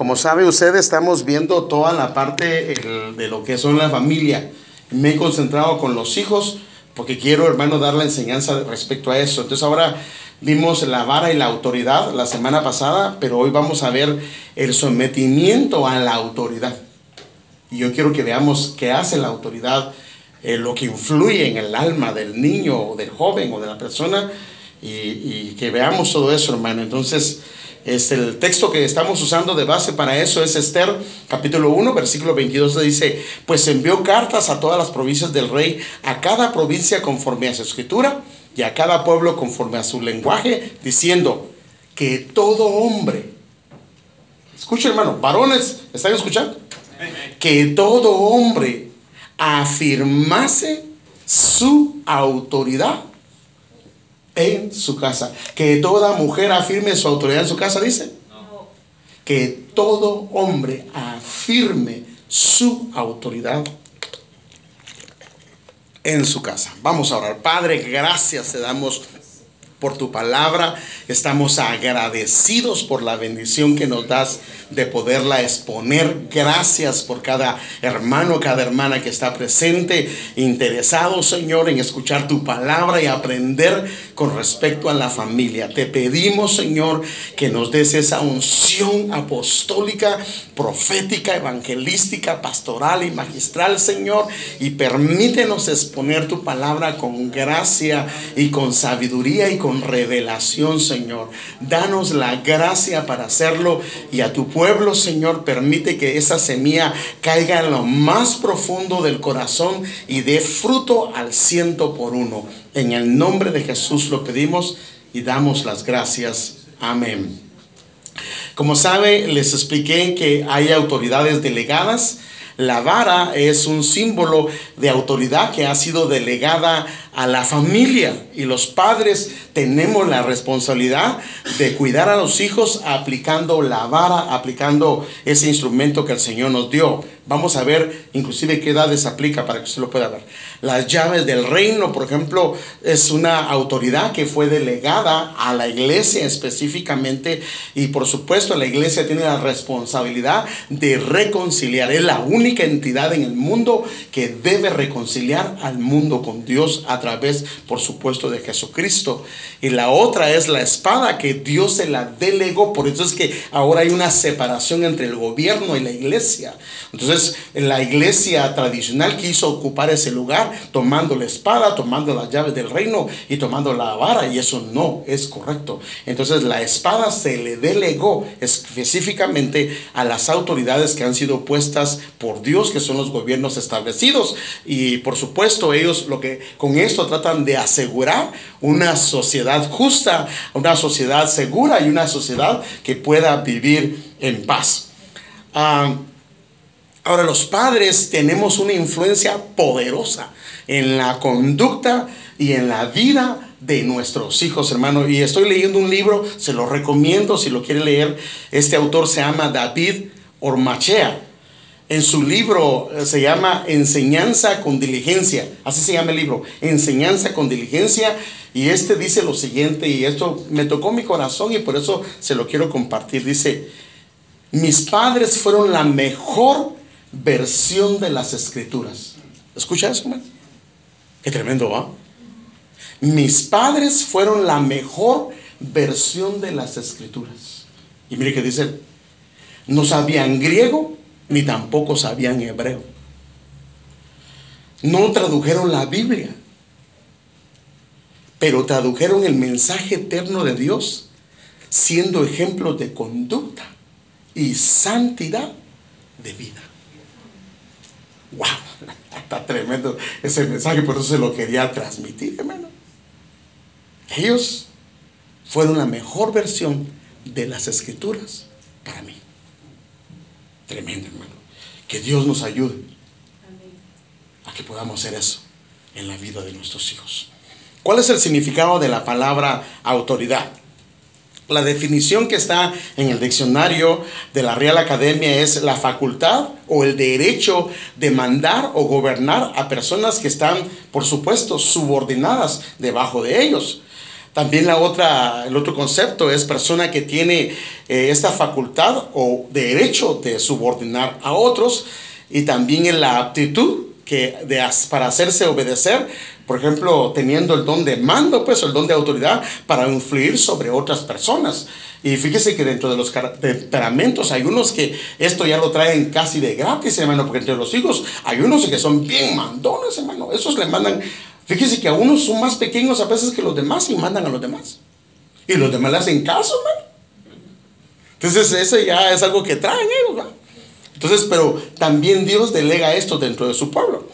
Como sabe usted, estamos viendo toda la parte de lo que son la familia. Me he concentrado con los hijos porque quiero, hermano, dar la enseñanza respecto a eso. Entonces ahora vimos la vara y la autoridad la semana pasada, pero hoy vamos a ver el sometimiento a la autoridad. Y yo quiero que veamos qué hace la autoridad, eh, lo que influye en el alma del niño o del joven o de la persona, y que veamos todo eso, hermano. Entonces, es el texto que estamos usando de base para eso es Esther capítulo 1 versículo 22 dice, pues envió cartas a todas las provincias del rey, a cada provincia conforme a su escritura y a cada pueblo conforme a su lenguaje, diciendo que todo hombre, escucha hermano, varones, ¿están escuchando? Que todo hombre afirmase su autoridad en su casa. Que toda mujer afirme su autoridad en su casa, dice. Que todo hombre afirme su autoridad en su casa. Vamos a orar. Padre, gracias te damos por tu palabra. Estamos agradecidos por la bendición que nos das de poderla exponer. Gracias por cada hermano, cada hermana que está presente, interesado, Señor, en escuchar tu palabra y aprender con respecto a la familia. Te pedimos, Señor, que nos des esa unción apostólica, profética, evangelística, pastoral y magistral, Señor, y permítenos exponer tu palabra con gracia y con sabiduría y con revelación, Señor. Danos la gracia para hacerlo y a tu pueblo, Señor, permite que esa semilla caiga en lo más profundo del corazón y dé fruto al ciento por uno. En el nombre de Jesús lo pedimos y damos las gracias. Amén. Como sabe, les expliqué que hay autoridades delegadas. La vara es un símbolo de autoridad que ha sido delegada a la familia y los padres tenemos la responsabilidad de cuidar a los hijos aplicando la vara, aplicando ese instrumento que el Señor nos dio. Vamos a ver inclusive qué edades aplica para que usted lo pueda ver. Las llaves del reino, por ejemplo, es una autoridad que fue delegada a la iglesia específicamente y por supuesto la iglesia tiene la responsabilidad de reconciliar. Es la única entidad en el mundo que debe reconciliar al mundo con Dios a través, por supuesto, de Jesucristo. Y la otra es la espada que Dios se la delegó. Por eso es que ahora hay una separación entre el gobierno y la iglesia. Entonces, la iglesia tradicional quiso ocupar ese lugar tomando la espada, tomando las llaves del reino y tomando la vara. Y eso no es correcto. Entonces, la espada se le delegó específicamente a las autoridades que han sido puestas por Dios, que son los gobiernos establecidos. Y por supuesto, ellos lo que con eso esto tratan de asegurar una sociedad justa, una sociedad segura y una sociedad que pueda vivir en paz. Ah, ahora los padres tenemos una influencia poderosa en la conducta y en la vida de nuestros hijos, hermano. Y estoy leyendo un libro, se lo recomiendo si lo quiere leer. Este autor se llama David Ormachea en su libro eh, se llama Enseñanza con diligencia. Así se llama el libro, Enseñanza con diligencia. Y este dice lo siguiente, y esto me tocó mi corazón y por eso se lo quiero compartir. Dice, mis padres fueron la mejor versión de las escrituras. ¿Escucha eso, man? Qué tremendo, ¿va? Mis padres fueron la mejor versión de las escrituras. Y mire que dice, no sabían griego, ni tampoco sabían hebreo. No tradujeron la Biblia, pero tradujeron el mensaje eterno de Dios siendo ejemplos de conducta y santidad de vida. ¡Wow! Está tremendo ese mensaje, por eso se lo quería transmitir, hermano. Ellos fueron la mejor versión de las escrituras para mí. Tremendo, hermano. Que Dios nos ayude a que podamos hacer eso en la vida de nuestros hijos. ¿Cuál es el significado de la palabra autoridad? La definición que está en el diccionario de la Real Academia es la facultad o el derecho de mandar o gobernar a personas que están, por supuesto, subordinadas debajo de ellos. También la otra, el otro concepto es persona que tiene eh, esta facultad o derecho de subordinar a otros y también en la aptitud que de, para hacerse obedecer, por ejemplo, teniendo el don de mando, pues el don de autoridad para influir sobre otras personas. Y fíjese que dentro de los temperamentos hay unos que esto ya lo traen casi de gratis, hermano, porque entre los hijos hay unos que son bien mandones, hermano. Esos le mandan Fíjese que a unos son más pequeños a veces que los demás y mandan a los demás. Y los demás le hacen caso, hermano. Entonces, eso ya es algo que traen ellos. Entonces, pero también Dios delega esto dentro de su pueblo.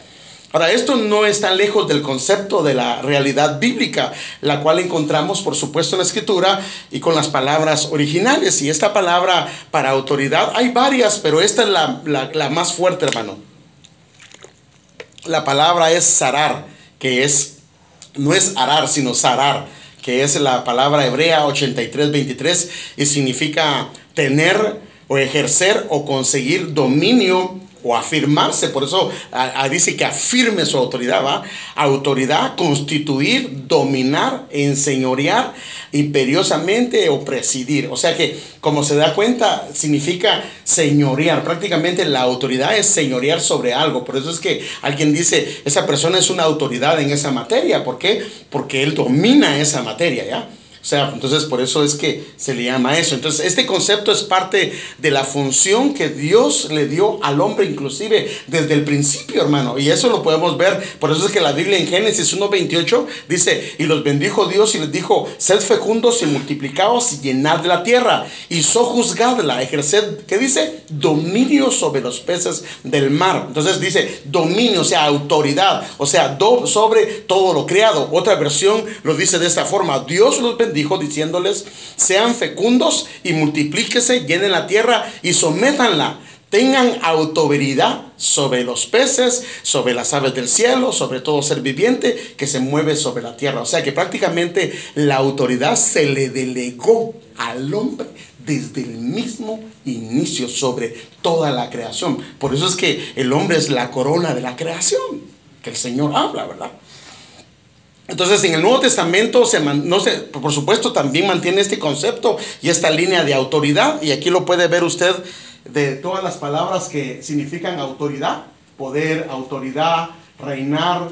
Ahora, esto no está lejos del concepto de la realidad bíblica, la cual encontramos, por supuesto, en la escritura y con las palabras originales. Y esta palabra para autoridad, hay varias, pero esta es la, la más fuerte, hermano. La palabra es zarar que es, no es arar, sino zarar, que es la palabra hebrea 83-23 y significa tener o ejercer o conseguir dominio o afirmarse, por eso dice que afirme su autoridad, ¿va? Autoridad, constituir, dominar, enseñorear, imperiosamente o presidir. O sea que, como se da cuenta, significa señorear. Prácticamente la autoridad es señorear sobre algo. Por eso es que alguien dice, esa persona es una autoridad en esa materia. ¿Por qué? Porque él domina esa materia, ¿ya? O sea, entonces por eso es que se le llama eso. Entonces, este concepto es parte de la función que Dios le dio al hombre, inclusive desde el principio, hermano. Y eso lo podemos ver. Por eso es que la Biblia en Génesis 1.28 dice, y los bendijo Dios y les dijo, sed fecundos y multiplicados y llenad la tierra. Y sojuzgadla, ejerced, ¿qué dice? Dominio sobre los peces del mar. Entonces dice, dominio, o sea, autoridad, o sea, do, sobre todo lo creado. Otra versión lo dice de esta forma, Dios los bendijo dijo diciéndoles, sean fecundos y multiplíquese, llenen la tierra y sométanla. Tengan autoridad sobre los peces, sobre las aves del cielo, sobre todo ser viviente que se mueve sobre la tierra. O sea que prácticamente la autoridad se le delegó al hombre desde el mismo inicio sobre toda la creación. Por eso es que el hombre es la corona de la creación, que el Señor habla, ¿verdad? Entonces en el Nuevo Testamento, se no se, por supuesto, también mantiene este concepto y esta línea de autoridad. Y aquí lo puede ver usted de todas las palabras que significan autoridad, poder, autoridad, reinar,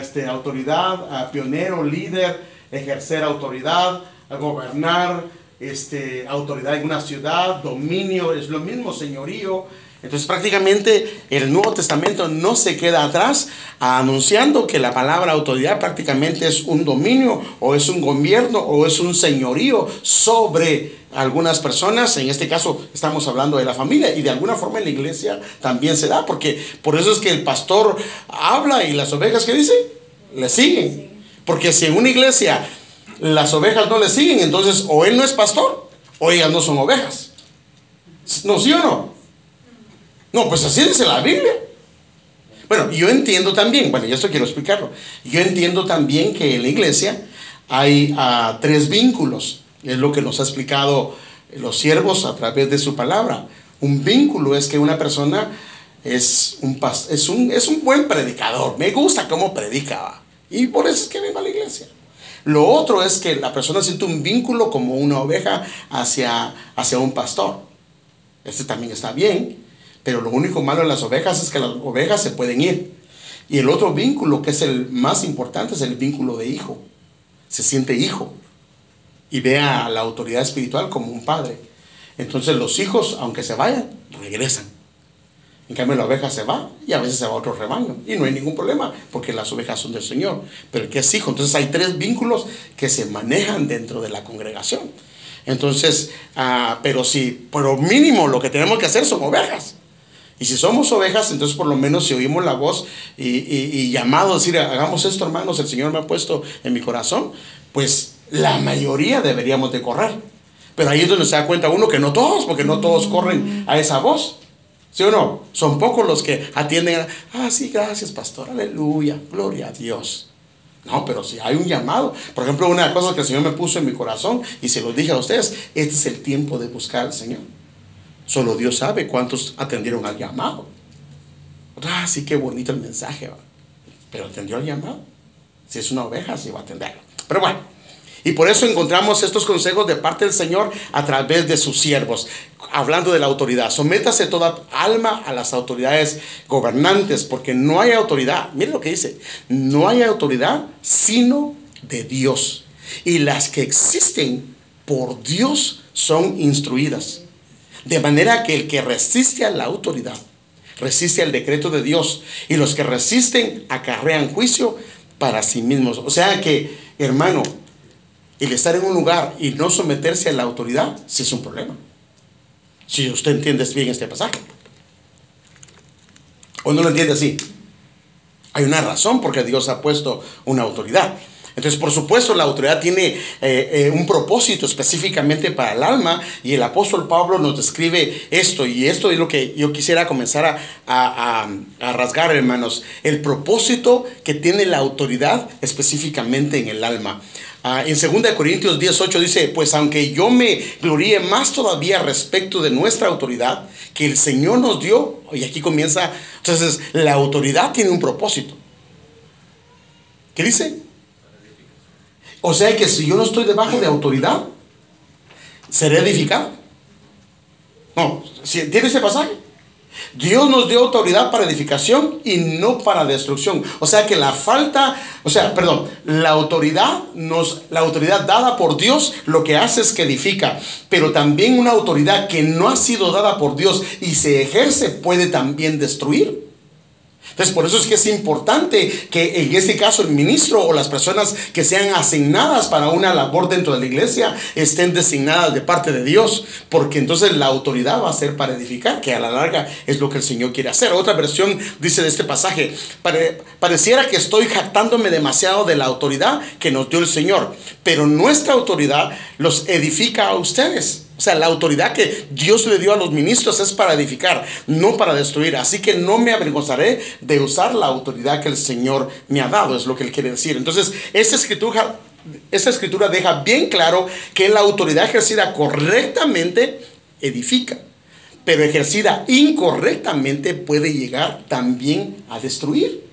este, autoridad, a pionero, líder, ejercer autoridad, gobernar, este, autoridad en una ciudad, dominio, es lo mismo, señorío, entonces prácticamente el Nuevo Testamento no se queda atrás anunciando que la palabra autoridad prácticamente es un dominio o es un gobierno o es un señorío sobre algunas personas, en este caso estamos hablando de la familia y de alguna forma en la iglesia también se da, porque por eso es que el pastor habla y las ovejas que dice, le siguen. Porque si en una iglesia las ovejas no le siguen, entonces o él no es pastor o ellas no son ovejas. ¿No, sí o no? No, pues así dice la Biblia. Bueno, yo entiendo también, bueno, y esto quiero explicarlo. Yo entiendo también que en la iglesia hay uh, tres vínculos. Es lo que nos ha explicado los siervos a través de su palabra. Un vínculo es que una persona es un, es un, es un buen predicador. Me gusta cómo predica. Y por eso es que vengo a la iglesia. Lo otro es que la persona siente un vínculo como una oveja hacia, hacia un pastor. Este también está bien. Pero lo único malo de las ovejas es que las ovejas se pueden ir. Y el otro vínculo, que es el más importante, es el vínculo de hijo. Se siente hijo y ve a la autoridad espiritual como un padre. Entonces los hijos, aunque se vayan, regresan. En cambio la oveja se va y a veces se va a otro rebaño. Y no hay ningún problema porque las ovejas son del Señor. Pero el que es hijo, entonces hay tres vínculos que se manejan dentro de la congregación. Entonces, ah, pero si, por lo mínimo lo que tenemos que hacer son ovejas. Y si somos ovejas, entonces por lo menos si oímos la voz y, y, llamado a decir, hagamos esto hermanos, el Señor me ha puesto en mi corazón, pues la mayoría deberíamos de correr. Pero ahí es donde se da cuenta uno que no todos, porque no todos corren a esa voz. ¿Sí o no? Son pocos los que atienden, a, ah, sí, gracias pastor, aleluya, gloria a Dios. No, pero si hay un llamado. Por ejemplo, una cosa que el Señor me puso en mi corazón y se lo dije a ustedes, este es el tiempo de buscar al Señor. Solo Dios sabe cuántos atendieron al llamado. Ah, sí, qué bonito el mensaje. Pero atendió al llamado. Si es una oveja, sí va a atenderlo. Pero bueno, Y por eso encontramos estos consejos de parte del Señor a través de sus siervos, hablando de la autoridad. Sométase toda alma a las autoridades gobernantes, porque no hay autoridad. Miren lo que dice, no hay autoridad sino de Dios. Y las que existen por Dios son instruidas. De manera que el que resiste a la autoridad, resiste al decreto de Dios. Y los que resisten acarrean juicio para sí mismos. O sea que, hermano, el estar en un lugar y no someterse a la autoridad, sí es un problema. Si usted entiende bien este pasaje. ¿O no lo entiende así? Hay una razón porque Dios ha puesto una autoridad. Entonces, por supuesto, la autoridad tiene eh, eh, un propósito específicamente para el alma y el apóstol Pablo nos describe esto y esto es lo que yo quisiera comenzar a, a rasgar, hermanos, el propósito que tiene la autoridad específicamente en el alma. Ah, en 2 Corintios 18 dice, pues aunque yo me gloríe más todavía respecto de nuestra autoridad que el Señor nos dio, y aquí comienza, entonces la autoridad tiene un propósito. ¿Qué dice? O sea que si yo no estoy debajo de autoridad, seré edificado. No, ¿tiene ese pasaje? Dios nos dio autoridad para edificación y no para destrucción. O sea que la falta, o sea, perdón, la autoridad nos la autoridad dada por Dios lo que hace es que edifica, pero también una autoridad que no ha sido dada por Dios y se ejerce puede también destruir. Entonces, por eso es que es importante que en este caso el ministro o las personas que sean asignadas para una labor dentro de la iglesia estén designadas de parte de Dios, porque entonces la autoridad va a ser para edificar, que a la larga es lo que el Señor quiere hacer. Otra versión dice de este pasaje, pareciera que estoy jactándome demasiado de la autoridad que nos dio el Señor, pero nuestra autoridad los edifica a ustedes. O sea, la autoridad que Dios le dio a los ministros es para edificar, no para destruir. Así que no me avergonzaré de usar la autoridad que el Señor me ha dado, es lo que él quiere decir. Entonces, esta escritura, escritura deja bien claro que la autoridad ejercida correctamente edifica, pero ejercida incorrectamente puede llegar también a destruir.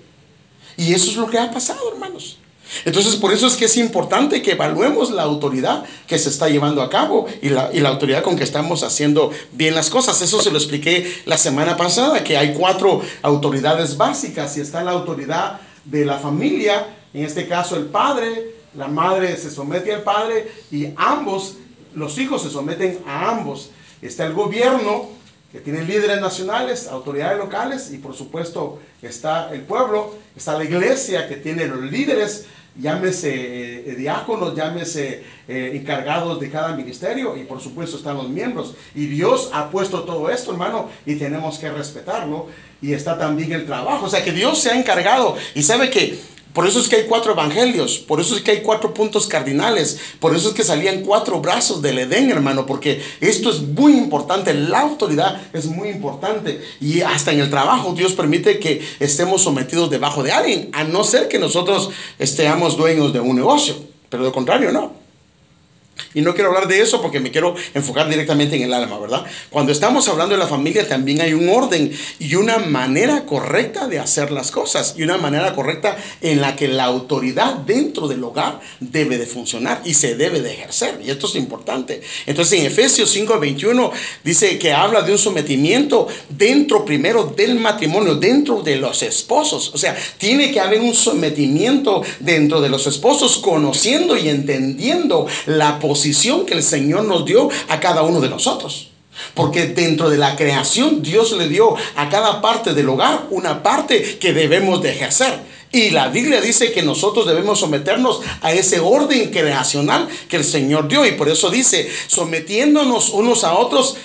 Y eso es lo que ha pasado, hermanos. Entonces, por eso es que es importante que evaluemos la autoridad que se está llevando a cabo y la, autoridad con que estamos haciendo bien las cosas. Eso se lo expliqué la semana pasada, que hay cuatro autoridades básicas y está la autoridad de la familia, en este caso el padre, la madre se somete al padre y ambos, los hijos se someten a ambos. Está el gobierno, que tiene líderes nacionales, autoridades locales y por supuesto está el pueblo, está la iglesia que tiene los líderes llámese eh, diáconos, llámese eh, encargados de cada ministerio y por supuesto están los miembros. Y Dios ha puesto todo esto, hermano, y tenemos que respetarlo. Y está también el trabajo. O sea que Dios se ha encargado y sabe que por eso es que hay cuatro evangelios, por eso es que hay cuatro puntos cardinales, por eso es que salían cuatro brazos del Edén, hermano, porque esto es muy importante, la autoridad es muy importante y hasta en el trabajo Dios permite que estemos sometidos debajo de alguien, a no ser que nosotros estemos dueños de un negocio, pero de contrario no. Y no quiero hablar de eso porque me quiero enfocar directamente en el alma, ¿verdad? Cuando estamos hablando de la familia también hay un orden y una manera correcta de hacer las cosas y una manera correcta en la que la autoridad dentro del hogar debe de funcionar y se debe de ejercer. Y esto es importante. Entonces en Efesios 5:21 dice que habla de un sometimiento dentro primero del matrimonio, dentro de los esposos. O sea, tiene que haber un sometimiento dentro de los esposos conociendo y entendiendo la posición que el Señor nos dio a cada uno de nosotros. Porque dentro de la creación Dios le dio a cada parte del hogar una parte que debemos de ejercer. Y la Biblia dice que nosotros debemos someternos a ese orden creacional que el Señor dio. Y por eso dice, sometiéndonos unos a otros.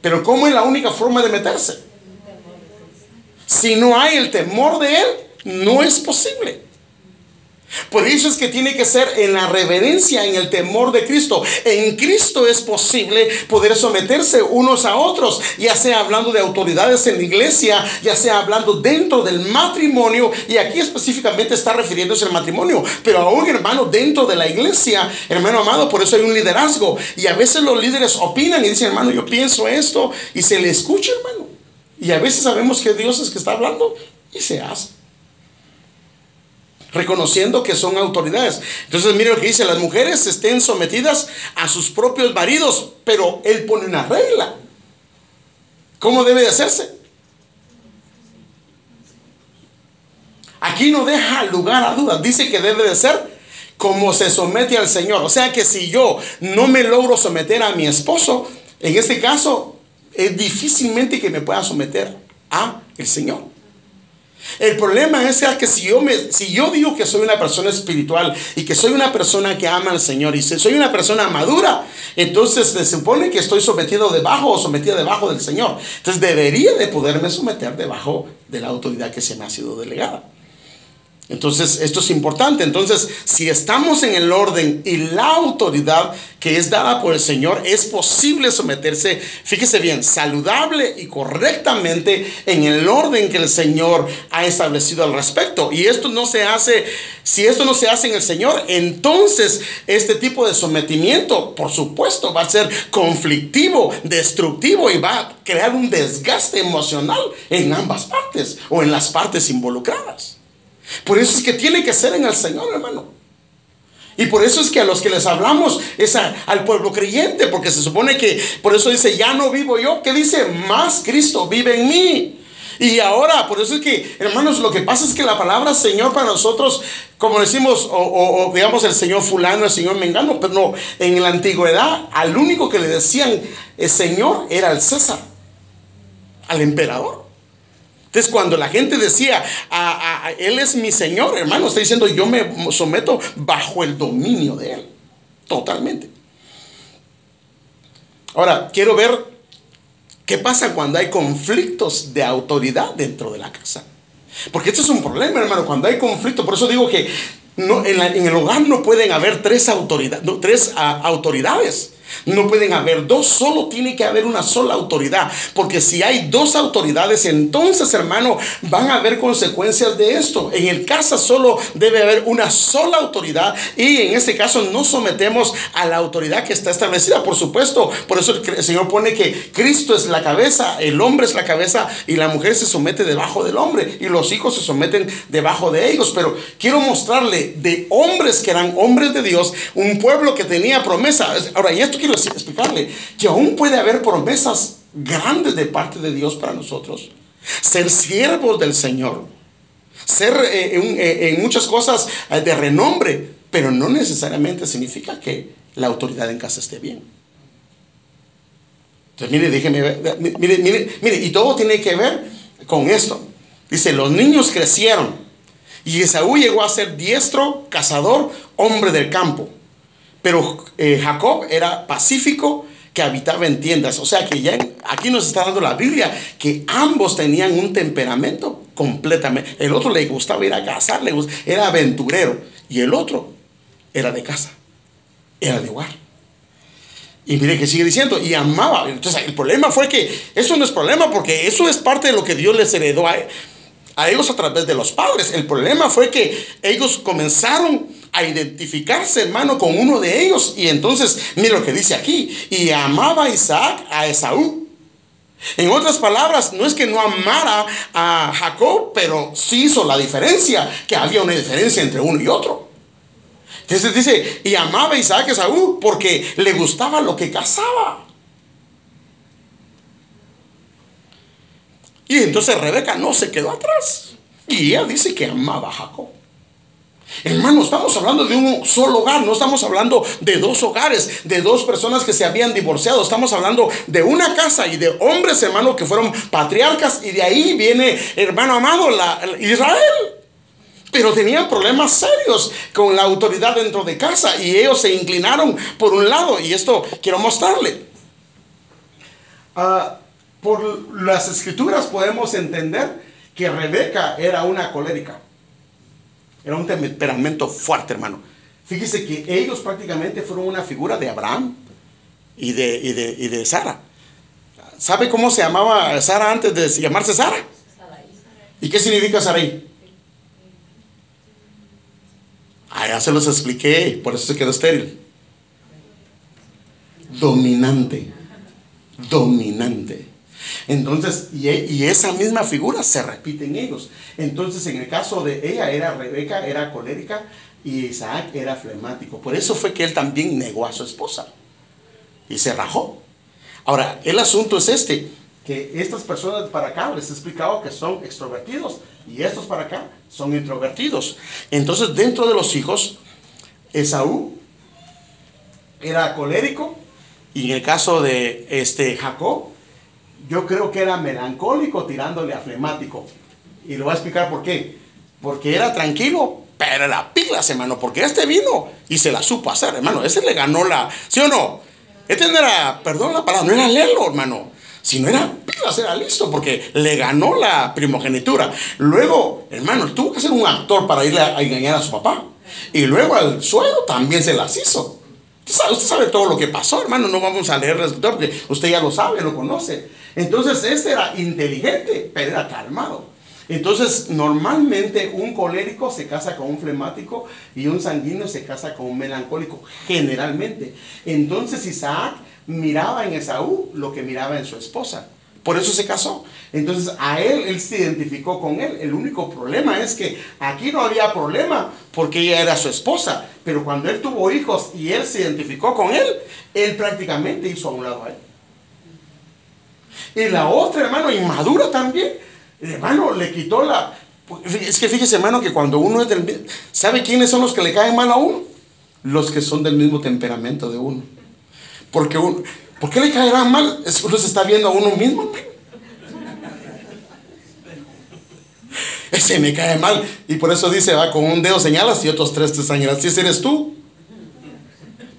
Pero ¿cómo es la única forma de meterse? Si no hay el temor de Él, no es posible. Por eso es que tiene que ser en la reverencia, en el temor de Cristo. En Cristo es posible poder someterse unos a otros, ya sea hablando de autoridades en la iglesia, ya sea hablando dentro del matrimonio, y aquí específicamente está refiriéndose al matrimonio, pero aún hermano dentro de la iglesia, hermano amado, por eso hay un liderazgo. Y a veces los líderes opinan y dicen, hermano, yo pienso esto, y se le escucha, hermano. Y a veces sabemos que Dios es que está hablando y se hace. Reconociendo que son autoridades. Entonces, mire lo que dice, las mujeres estén sometidas a sus propios maridos, pero él pone una regla. ¿Cómo debe de hacerse? Aquí no deja lugar a dudas. Dice que debe de ser como se somete al Señor. O sea que si yo no me logro someter a mi esposo, en este caso es difícilmente que me pueda someter a el Señor. El problema es que si yo, me, si yo digo que soy una persona espiritual y que soy una persona que ama al Señor y soy una persona madura, entonces se supone que estoy sometido debajo o sometida debajo del Señor. Entonces debería de poderme someter debajo de la autoridad que se me ha sido delegada. Entonces, esto es importante. Entonces, si estamos en el orden y la autoridad que es dada por el Señor, es posible someterse, fíjese bien, saludable y correctamente en el orden que el Señor ha establecido al respecto. Y esto no se hace, si esto no se hace en el Señor, entonces este tipo de sometimiento, por supuesto, va a ser conflictivo, destructivo y va a crear un desgaste emocional en ambas partes o en las partes involucradas. Por eso es que tiene que ser en el Señor, hermano. Y por eso es que a los que les hablamos es al pueblo creyente, porque se supone que, por eso dice, ya no vivo yo, ¿qué dice? Más Cristo vive en mí. Y ahora, por eso es que, hermanos, lo que pasa es que la palabra Señor para nosotros, como decimos, o, o digamos el Señor fulano, el Señor mengano, pero no, en la antigüedad, al único que le decían el eh, Señor era el César, al emperador. Entonces, cuando la gente decía, Él es mi Señor, hermano, está diciendo, yo me someto bajo el dominio de Él. Totalmente. Ahora, quiero ver qué pasa cuando hay conflictos de autoridad dentro de la casa. Porque esto es un problema, hermano, cuando hay conflicto. Por eso digo que no, en, el hogar no pueden haber tres, tres ah, autoridades. No pueden haber dos, solo tiene que haber una sola autoridad. Porque si hay dos autoridades, entonces, hermano, van a haber consecuencias de esto. En el casa solo debe haber una sola autoridad y en este caso no sometemos a la autoridad que está establecida, por supuesto. Por eso el Señor pone que Cristo es la cabeza, el hombre es la cabeza y la mujer se somete debajo del hombre y los hijos se someten debajo de ellos. Pero quiero mostrarle de hombres que eran hombres de Dios, un pueblo que tenía promesa. Ahora, y esto quiero explicarle que aún puede haber promesas grandes de parte de Dios para nosotros. Ser siervos del Señor. Ser eh, eh, en, muchas cosas eh, de renombre, pero no necesariamente significa que la autoridad en casa esté bien. Entonces, mire, déjeme mire, mire, mire, y todo tiene que ver con esto. Dice, los niños crecieron y Esaú llegó a ser diestro, cazador, hombre del campo. Pero eh, Jacob era pacífico que habitaba en tiendas. O sea que ya aquí nos está dando la Biblia que ambos tenían un temperamento completamente. El otro le gustaba ir a cazar, le era aventurero. Y el otro era de casa, era de hogar. Y mire que sigue diciendo, y amaba. Entonces el problema fue que eso no es problema porque eso es parte de lo que Dios les heredó a ellos a través de los padres. El problema fue que ellos comenzaron a identificarse, hermano, con uno de ellos. Y entonces, mire lo que dice aquí. Y amaba Isaac a Esaú. En otras palabras, no es que no amara a Jacob, pero sí hizo la diferencia, que había una diferencia entre uno y otro. Entonces dice, y amaba Isaac a Esaú porque le gustaba lo que cazaba. Y entonces Rebeca no se quedó atrás. Y ella dice que amaba a Jacob. Hermano, estamos hablando de un solo hogar, no estamos hablando de dos hogares, de dos personas que se habían divorciado, estamos hablando de una casa y de hombres, hermano, que fueron patriarcas y de ahí viene, hermano amado, la, Israel. Pero tenían problemas serios con la autoridad dentro de casa y ellos se inclinaron por un lado y esto quiero mostrarle. Ah, por las escrituras podemos entender que Rebeca era una colérica. Era un temperamento fuerte, hermano. Fíjese que ellos prácticamente fueron una figura de Abraham y de, y de, Sara. ¿Sabe cómo se llamaba Sara antes de llamarse Sara? ¿Y qué significa Sarai? Ah, ya se los expliqué, por eso se quedó estéril. Dominante. Dominante. Entonces, y, y, esa misma figura se repite en ellos. Entonces, en el caso de ella, era Rebeca, era colérica y Isaac era flemático. Por eso fue que él también negó a su esposa y se rajó. Ahora, el asunto es este, que estas personas para acá les he explicado que son extrovertidos y estos para acá son introvertidos. Entonces, dentro de los hijos, Esaú era colérico y en el caso de este Jacob, yo creo que era melancólico tirándole a flemático. Y lo voy a explicar por qué. Porque era tranquilo, pero la pila, hermano, porque este vino y se la supo hacer, hermano. Ese le ganó la, ¿sí o no? Este no era, perdón la palabra, no era lelo, hermano. Si no era pilas, era listo, porque le ganó la primogenitura. Luego, hermano, tuvo que ser un actor para irle a, engañar a su papá. Y luego al suelo también se las hizo. Usted sabe, todo lo que pasó, hermano. No vamos a leer el porque usted ya lo sabe, lo conoce. Entonces, este era inteligente, pero era calmado. Entonces, normalmente un colérico se casa con un flemático y un sanguíneo se casa con un melancólico, generalmente. Entonces, Isaac miraba en Esaú lo que miraba en su esposa. Por eso se casó. Entonces a él, él se identificó con él. El único problema es que aquí no había problema porque ella era su esposa. Pero cuando él tuvo hijos y él se identificó con él, él prácticamente hizo a un lado a él. Y la otra, hermano, inmadura también, hermano, le quitó la... Es que fíjese, hermano, que cuando uno es del... ¿Sabe quiénes son los que le caen mal a uno? Los que son del mismo temperamento de uno. Porque uno, ¿por qué le caerá mal? Uno se está viendo a uno mismo. Ese me cae mal. Y por eso dice, va, con un dedo señalas y otros tres te señalas. Si ese eres tú.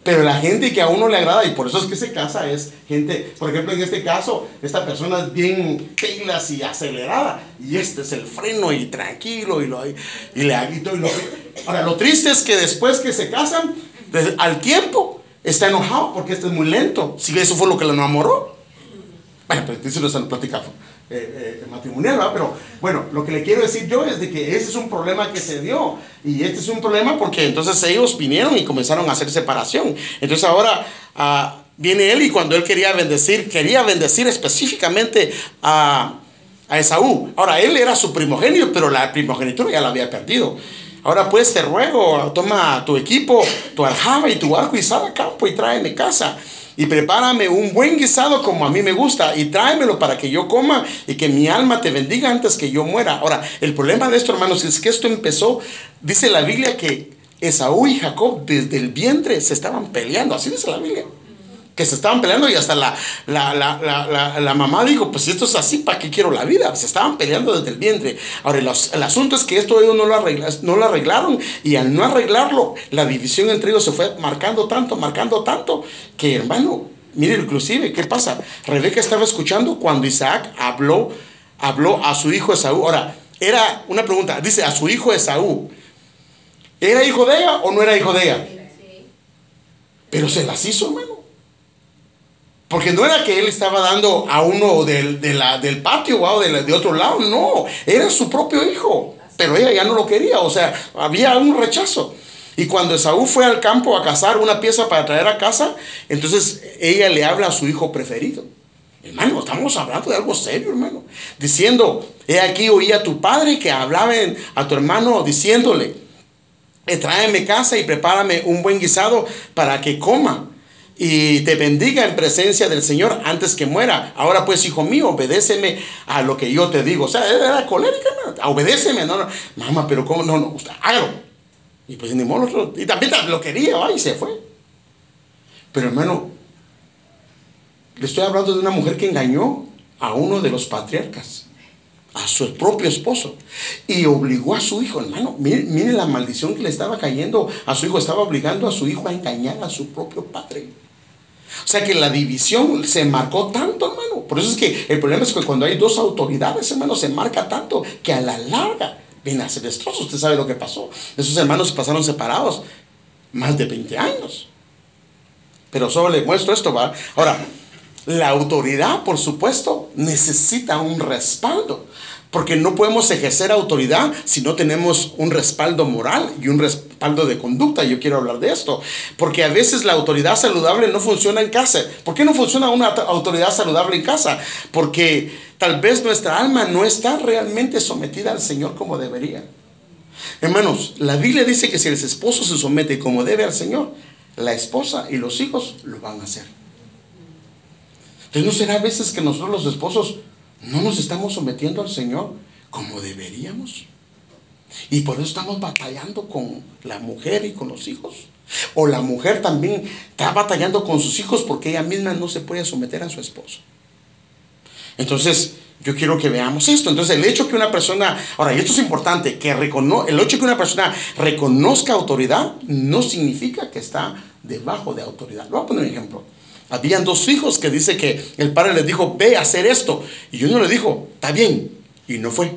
Pero la gente que a uno le agrada, y por eso es que se casa, es gente, por ejemplo, en este caso, esta persona es bien pilas y acelerada, y este es el freno y tranquilo, y, lo, y, le agito. Y lo, ahora, lo triste es que después que se casan, al tiempo, está enojado porque este es muy lento. Si eso fue lo que lo enamoró. Bueno, pues eso no es una plática eh, eh, matrimonial, ¿verdad? Pero bueno, lo que le quiero decir yo es de que ese es un problema que se dio. Y este es un problema porque entonces ellos vinieron y comenzaron a hacer separación. Entonces ahora ah, viene él y cuando él quería bendecir, quería bendecir específicamente a, a Esaú. Ahora, él era su primogénito, pero la primogenitura ya la había perdido. Ahora pues te ruego, toma tu equipo, tu aljaba y tu arco y sal a campo y tráeme casa. Y prepárame un buen guisado como a mí me gusta y tráemelo para que yo coma y que mi alma te bendiga antes que yo muera. Ahora, el problema de esto, hermanos, es que esto empezó, dice la Biblia que Esaú y Jacob desde el vientre se estaban peleando, así dice la Biblia que se estaban peleando y hasta la, la, mamá dijo, pues si esto es así, ¿para qué quiero la vida? Se estaban peleando desde el vientre. Ahora, el asunto es que esto ellos no lo, no lo arreglaron y al no arreglarlo, la división entre ellos se fue marcando tanto, marcando tanto, que hermano, mire inclusive, ¿qué pasa? Rebeca estaba escuchando cuando Isaac habló, habló a su hijo Esaú. Ahora, era una pregunta, dice, a su hijo Esaú, ¿era hijo de ella o no era hijo de ella? Pero se las hizo, hermano. Porque no era que él estaba dando a uno del, del patio o de, de, otro lado, no, era su propio hijo, pero ella ya no lo quería, o sea, había un rechazo. Y cuando Esaú fue al campo a cazar una pieza para traer a casa, entonces ella le habla a su hijo preferido. Hermano, estamos hablando de algo serio, hermano. Diciendo, he aquí oí a tu padre que hablaba a tu hermano diciéndole, eh, tráeme casa y prepárame un buen guisado para que coma y te bendiga en presencia del Señor antes que muera. Ahora pues, hijo mío, obedéceme a lo que yo te digo. O sea, era colérica, obedéceme. No, no, mamá, pero ¿cómo? No, no, hágalo. Y pues ni modo, y también lo quería, y se fue. Pero hermano, le estoy hablando de una mujer que engañó a uno de los patriarcas, a su propio esposo, y obligó a su hijo, hermano, mire, mire la maldición que le estaba cayendo a su hijo, estaba obligando a su hijo a engañar a su propio padre. O sea que la división se marcó tanto, hermano. Por eso es que el problema es que cuando hay dos autoridades, hermano, se marca tanto que a la larga viene a ser destrozo. Usted sabe lo que pasó. Esos hermanos pasaron separados más de 20 años. Pero solo le muestro esto, ¿va? Ahora, la autoridad, por supuesto, necesita un respaldo. Porque no podemos ejercer autoridad si no tenemos un respaldo moral y un respaldo de conducta. Yo quiero hablar de esto. Porque a veces la autoridad saludable no funciona en casa. ¿Por qué no funciona una autoridad saludable en casa? Porque tal vez nuestra alma no está realmente sometida al Señor como debería. Hermanos, la Biblia dice que si el esposo se somete como debe al Señor, la esposa y los hijos lo van a hacer. Entonces, ¿no será a veces que nosotros los esposos no nos estamos sometiendo al Señor como deberíamos? Y por eso estamos batallando con la mujer y con los hijos. O la mujer también está batallando con sus hijos porque ella misma no se puede someter a su esposo. Entonces, yo quiero que veamos esto. Entonces, el hecho que una persona, ahora, y esto es importante, que recono, el hecho que una persona reconozca autoridad no significa que está debajo de autoridad. Voy a poner un ejemplo. Habían dos hijos que dice que el padre les dijo, ve a hacer esto. Y uno le dijo, está bien. Y no fue.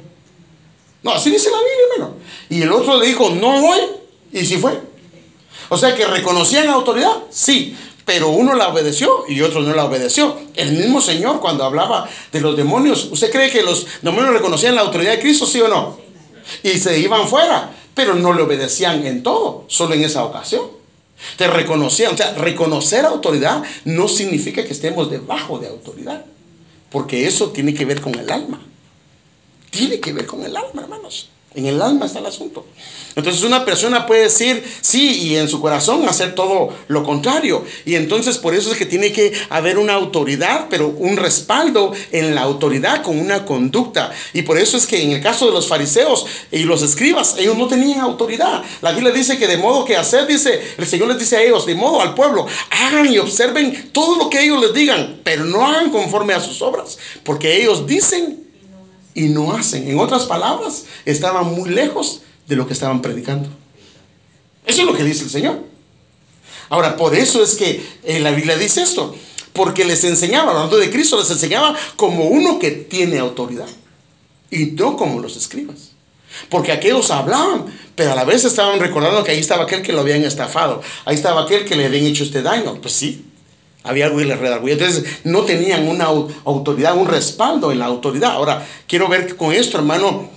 No, así dice la Biblia, hermano. Y el otro le dijo, no voy. Y sí fue. O sea que reconocían autoridad, sí, pero uno la obedeció y otro no la obedeció. El mismo Señor cuando hablaba de los demonios, ¿usted cree que los demonios reconocían la autoridad de Cristo, sí o no? Y se iban fuera, pero no le obedecían en todo, solo en esa ocasión. Te reconocían, o sea, reconocer autoridad no significa que estemos debajo de autoridad, porque eso tiene que ver con el alma. Tiene que ver con el alma, hermanos. En el alma está el asunto. Entonces una persona puede decir sí y en su corazón hacer todo lo contrario. Y entonces por eso es que tiene que haber una autoridad, pero un respaldo en la autoridad con una conducta. Y por eso es que en el caso de los fariseos y los escribas, ellos no tenían autoridad. La Biblia dice que de modo que hacer, dice, el Señor les dice a ellos, de modo al pueblo, hagan y observen todo lo que ellos les digan, pero no hagan conforme a sus obras, porque ellos dicen y no hacen. En otras palabras, estaban muy lejos de lo que estaban predicando. Eso es lo que dice el Señor. Ahora, por eso es que en la Biblia dice esto, porque les enseñaba, hablando de Cristo, les enseñaba como uno que tiene autoridad y no como los escribas. Porque aquellos hablaban, pero a la vez estaban recordando que ahí estaba aquel que lo habían estafado, ahí estaba aquel que le habían hecho este daño. Pues sí, había algo irredarguido. Entonces no tenían una autoridad, un respaldo en la autoridad. Ahora, quiero ver con esto, hermano,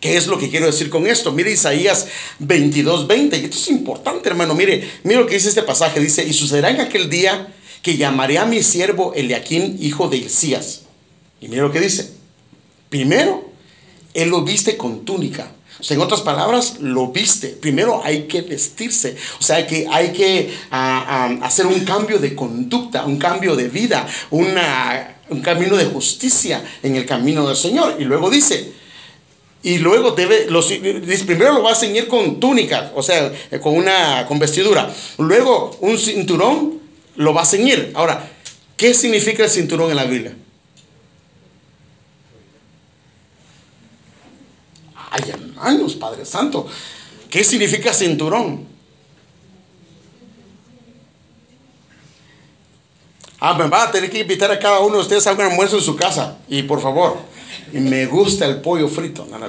¿Qué es lo que quiero decir con esto? Mire Isaías 22, 20. Esto es importante, hermano. Mire, mire lo que dice este pasaje. Dice, y sucederá en aquel día que llamaré a mi siervo Eliaquín, hijo de Isías. Y mire lo que dice. Primero, él lo viste con túnica en otras palabras, lo viste. Primero hay que vestirse. O sea, que hay que ah, ah, hacer un cambio de conducta, un cambio de vida, un camino de justicia en el camino del Señor. Y luego dice, y luego debe, primero lo va a ceñir con túnica, o sea, con una con vestidura. Luego un cinturón lo va a ceñir. Ahora, ¿qué significa el cinturón en la Biblia? Ay, hermanos, Padre Santo. ¿Qué significa cinturón? Ah, me va a tener que invitar a cada uno de ustedes a un almuerzo en su casa. Y por favor, me gusta el pollo frito. No, no,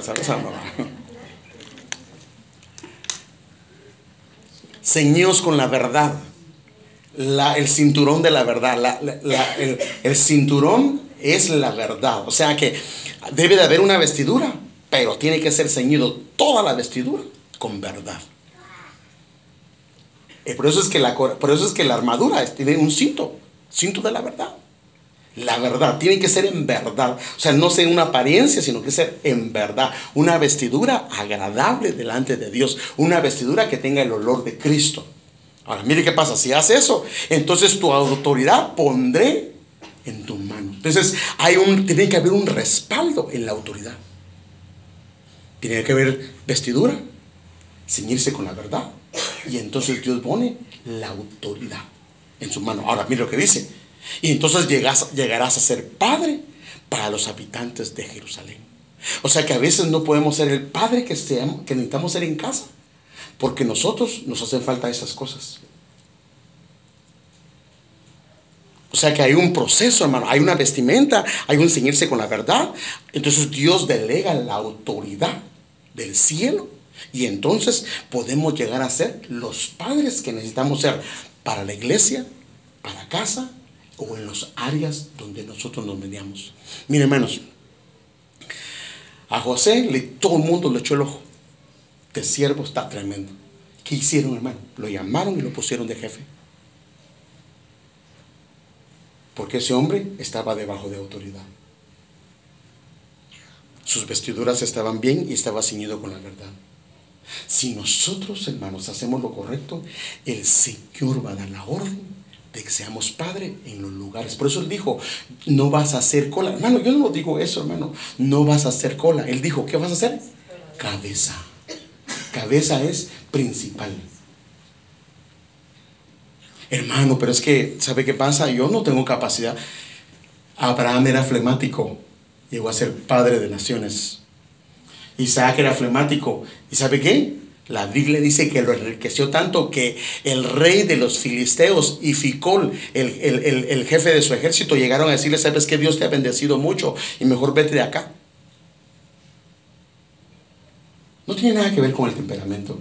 Ceñidos con la verdad. el cinturón de la verdad. el, el cinturón es la verdad. O sea que debe de haber una vestidura pero tiene que ser ceñido toda la vestidura con verdad. Y por, eso es que la, por eso es que la armadura tiene un cinto, cinto de la verdad. La verdad, tiene que ser en verdad. O sea, no ser una apariencia, sino que ser en verdad. Una vestidura agradable delante de Dios. Una vestidura que tenga el olor de Cristo. Ahora, mire qué pasa. Si hace eso, entonces tu autoridad pondré en tu mano. Entonces, hay un, tiene que haber un respaldo en la autoridad. Tiene que haber vestidura, ceñirse con la verdad. Y entonces Dios pone la autoridad en su mano. Ahora, mira lo que dice. Y entonces llegarás a ser padre para los habitantes de Jerusalén. O sea que a veces no podemos ser el padre que, seamos, que necesitamos ser en casa. Porque nosotros nos hacen falta esas cosas. O sea que hay un proceso, hermano, hay una vestimenta, hay un ceñirse con la verdad. Entonces Dios delega la autoridad del cielo y entonces podemos llegar a ser los padres que necesitamos ser para la iglesia, para casa o en las áreas donde nosotros nos metíamos. Miren, hermanos, a José le, todo el mundo le echó el ojo. De siervo está tremendo. ¿Qué hicieron, hermano? Lo llamaron y lo pusieron de jefe. Porque ese hombre estaba debajo de autoridad. Sus vestiduras estaban bien y estaba ceñido con la verdad. Si nosotros, hermanos, hacemos lo correcto, el Señor va a dar la orden de que seamos padre en los lugares. Por eso él dijo, no vas a hacer cola. Hermano, yo no digo eso, hermano. No vas a hacer cola. Él dijo, ¿qué vas a hacer? Cabeza. Cabeza es principal. Hermano, pero es que, ¿sabe qué pasa? Yo no tengo capacidad. Abraham era flemático, llegó a ser padre de naciones. Isaac era flemático. ¿Y sabe qué? La Biblia dice que lo enriqueció tanto que el rey de los filisteos y Ficol, el, el, jefe de su ejército, llegaron a decirle, sabes que Dios te ha bendecido mucho y mejor vete de acá. No tiene nada que ver con el temperamento,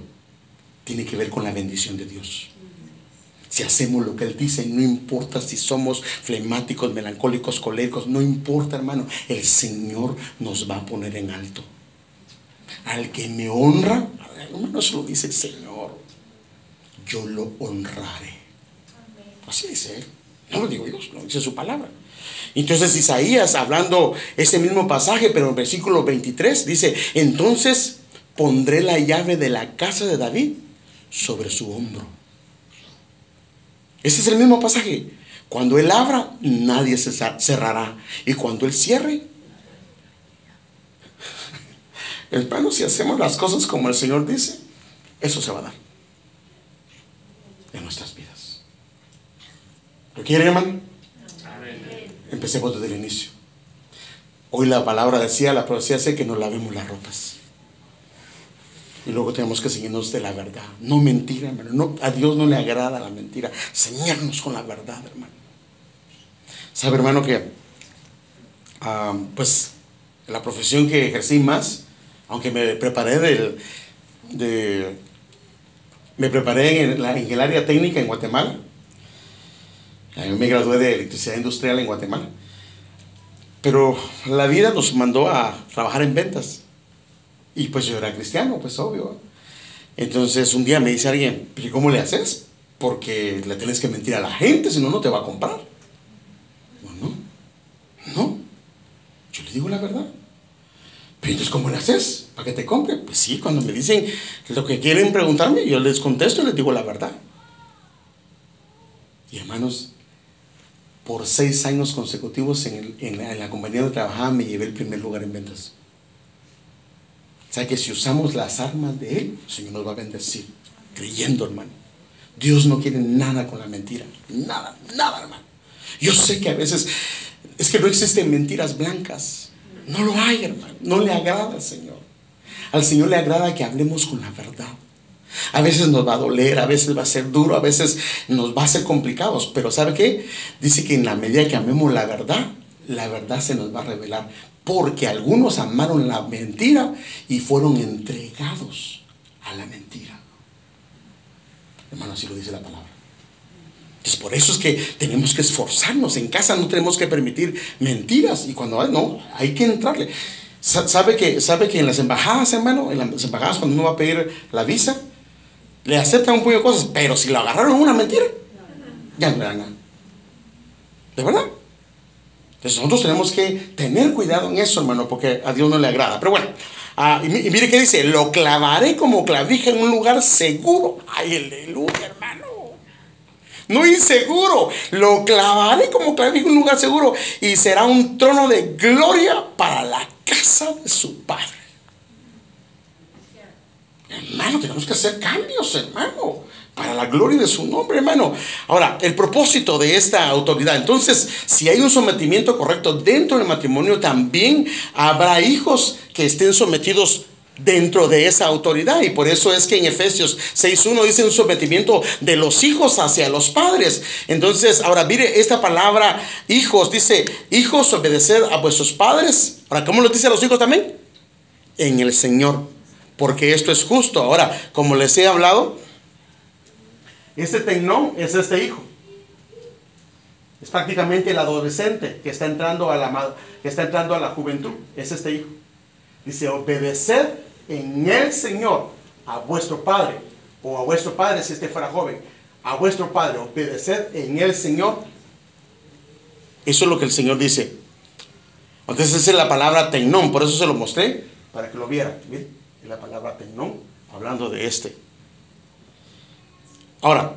tiene que ver con la bendición de Dios. Si hacemos lo que Él dice, no importa si somos flemáticos, melancólicos, coléricos, no importa hermano, el Señor nos va a poner en alto. Al que me honra, hermano, eso lo dice el Señor, yo lo honraré. Así dice Él. No lo digo Dios, lo dice su palabra. Entonces Isaías, hablando ese mismo pasaje, pero en versículo 23, dice, entonces pondré la llave de la casa de David sobre su hombro. Ese es el mismo pasaje. Cuando Él abra, nadie se cerrará. Y cuando Él cierre, hermano, si hacemos las cosas como el Señor dice, eso se va a dar en nuestras vidas. ¿Lo quieren, hermano? Empecemos desde el inicio. Hoy la palabra decía, la profecía dice que nos lavemos las ropas. Y luego tenemos que seguirnos de la verdad. No mentira, hermano. No, a Dios no le agrada la mentira. Señarnos con la verdad, hermano. ¿Sabe, hermano, que ah, pues la profesión que ejercí más, aunque me preparé del, de, me preparé en, en el área técnica en Guatemala. Yo me gradué de electricidad industrial en Guatemala. Pero la vida nos mandó a trabajar en ventas. Y pues yo era cristiano, pues obvio. Entonces un día me dice alguien, ¿y cómo le haces? Porque le tienes que mentir a la gente, si no, no te va a comprar. No, no. Yo le digo la verdad. Pero entonces, ¿cómo le haces? ¿Para que te compre? Pues sí, cuando me dicen lo que quieren preguntarme, yo les contesto y les digo la verdad. Y hermanos, por seis años consecutivos en, en la compañía donde trabajaba me llevé el primer lugar en ventas. Sea que si usamos las armas de Él, el Señor nos va a bendecir. Creyendo, hermano. Dios no quiere nada con la mentira. Nada, nada, hermano. Yo sé que a veces es que no existen mentiras blancas. No lo hay, hermano. No le agrada al Señor. Al Señor le agrada que hablemos con la verdad. A veces nos va a doler, a veces va a ser duro, a veces nos va a ser complicados. Pero ¿sabe qué? Dice que en la medida que amemos la verdad, la verdad se nos va a revelar porque algunos amaron la mentira y fueron entregados a la mentira. Hermano, así lo dice la palabra. Entonces, por eso es que tenemos que esforzarnos. En casa no tenemos que permitir mentiras. Y cuando no, hay que entrarle. ¿Sabe que, ¿Sabe que en las embajadas, hermano, en las embajadas cuando uno va a pedir la visa, le aceptan un puño de cosas, pero si lo agarraron una mentira, ya no le dan nada. ¿De verdad? Entonces nosotros tenemos que tener cuidado en eso, hermano, porque a Dios no le agrada. Pero bueno, ah, y, mire qué dice, lo clavaré como clavija en un lugar seguro. Ay, aleluya, hermano. No inseguro, lo clavaré como clavija en un lugar seguro y será un trono de gloria para la casa de su padre. Hermano, tenemos que hacer cambios, hermano para la gloria de su nombre, hermano. Ahora, el propósito de esta autoridad. Entonces, si hay un sometimiento correcto dentro del matrimonio, también habrá hijos que estén sometidos dentro de esa autoridad. Y por eso es que en Efesios 6.1 dice un sometimiento de los hijos hacia los padres. Entonces, ahora mire esta palabra, hijos, dice, hijos, obedecer a vuestros padres. Ahora, ¿cómo lo dice a los hijos también? En el Señor. Porque esto es justo. Ahora, como les he hablado, este tecnón es este hijo. Es prácticamente el adolescente que está entrando a la, que está entrando a la juventud. Es este hijo. Dice, obedeced en el Señor a vuestro Padre, o a vuestro Padre si este fuera joven, a vuestro Padre, obedeced en el Señor. Eso es lo que el Señor dice. Entonces esa es la palabra tecnón, por eso se lo mostré, para que lo vieran. Miren, es la palabra tecnón, hablando de este. Ahora,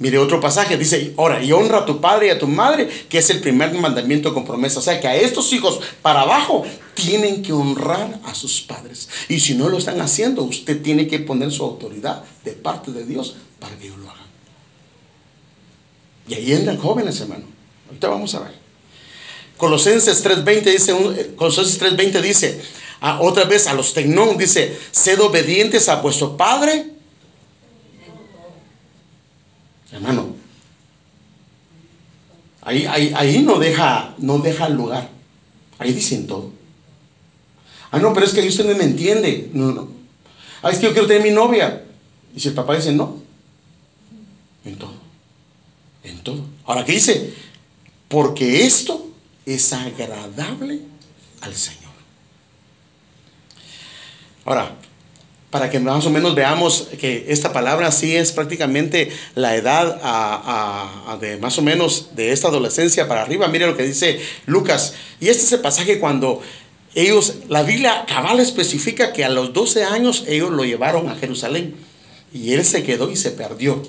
Mire otro pasaje, dice, ahora, y honra a tu padre y a tu madre, que es el primer mandamiento con promesa. O sea, que a estos hijos para abajo tienen que honrar a sus padres. Y si no lo están haciendo, usted tiene que poner su autoridad de parte de Dios para que ellos lo hagan. Y ahí entran jóvenes, hermano. Ahorita vamos a ver. Colosenses 3.20 dice, eh, Colosenses 3.20 dice, otra vez a los tecnón, dice, sed obedientes a vuestro padre Hermano, ahí, ahí, ahí no, deja, no deja lugar. Ahí dicen todo. Ah, no, pero es que usted no me entiende. No, no. Ah, es que yo quiero tener mi novia. Y si el papá dice no, en todo. En todo. Ahora, ¿qué dice? Porque esto es agradable al Señor. Ahora, para que más o menos veamos que esta palabra sí es prácticamente la edad de más o menos de esta adolescencia para arriba. Mire lo que dice Lucas. Y este es el pasaje cuando ellos, la Biblia cabal especifica que a los 12 años ellos lo llevaron a Jerusalén y él se quedó y se perdió.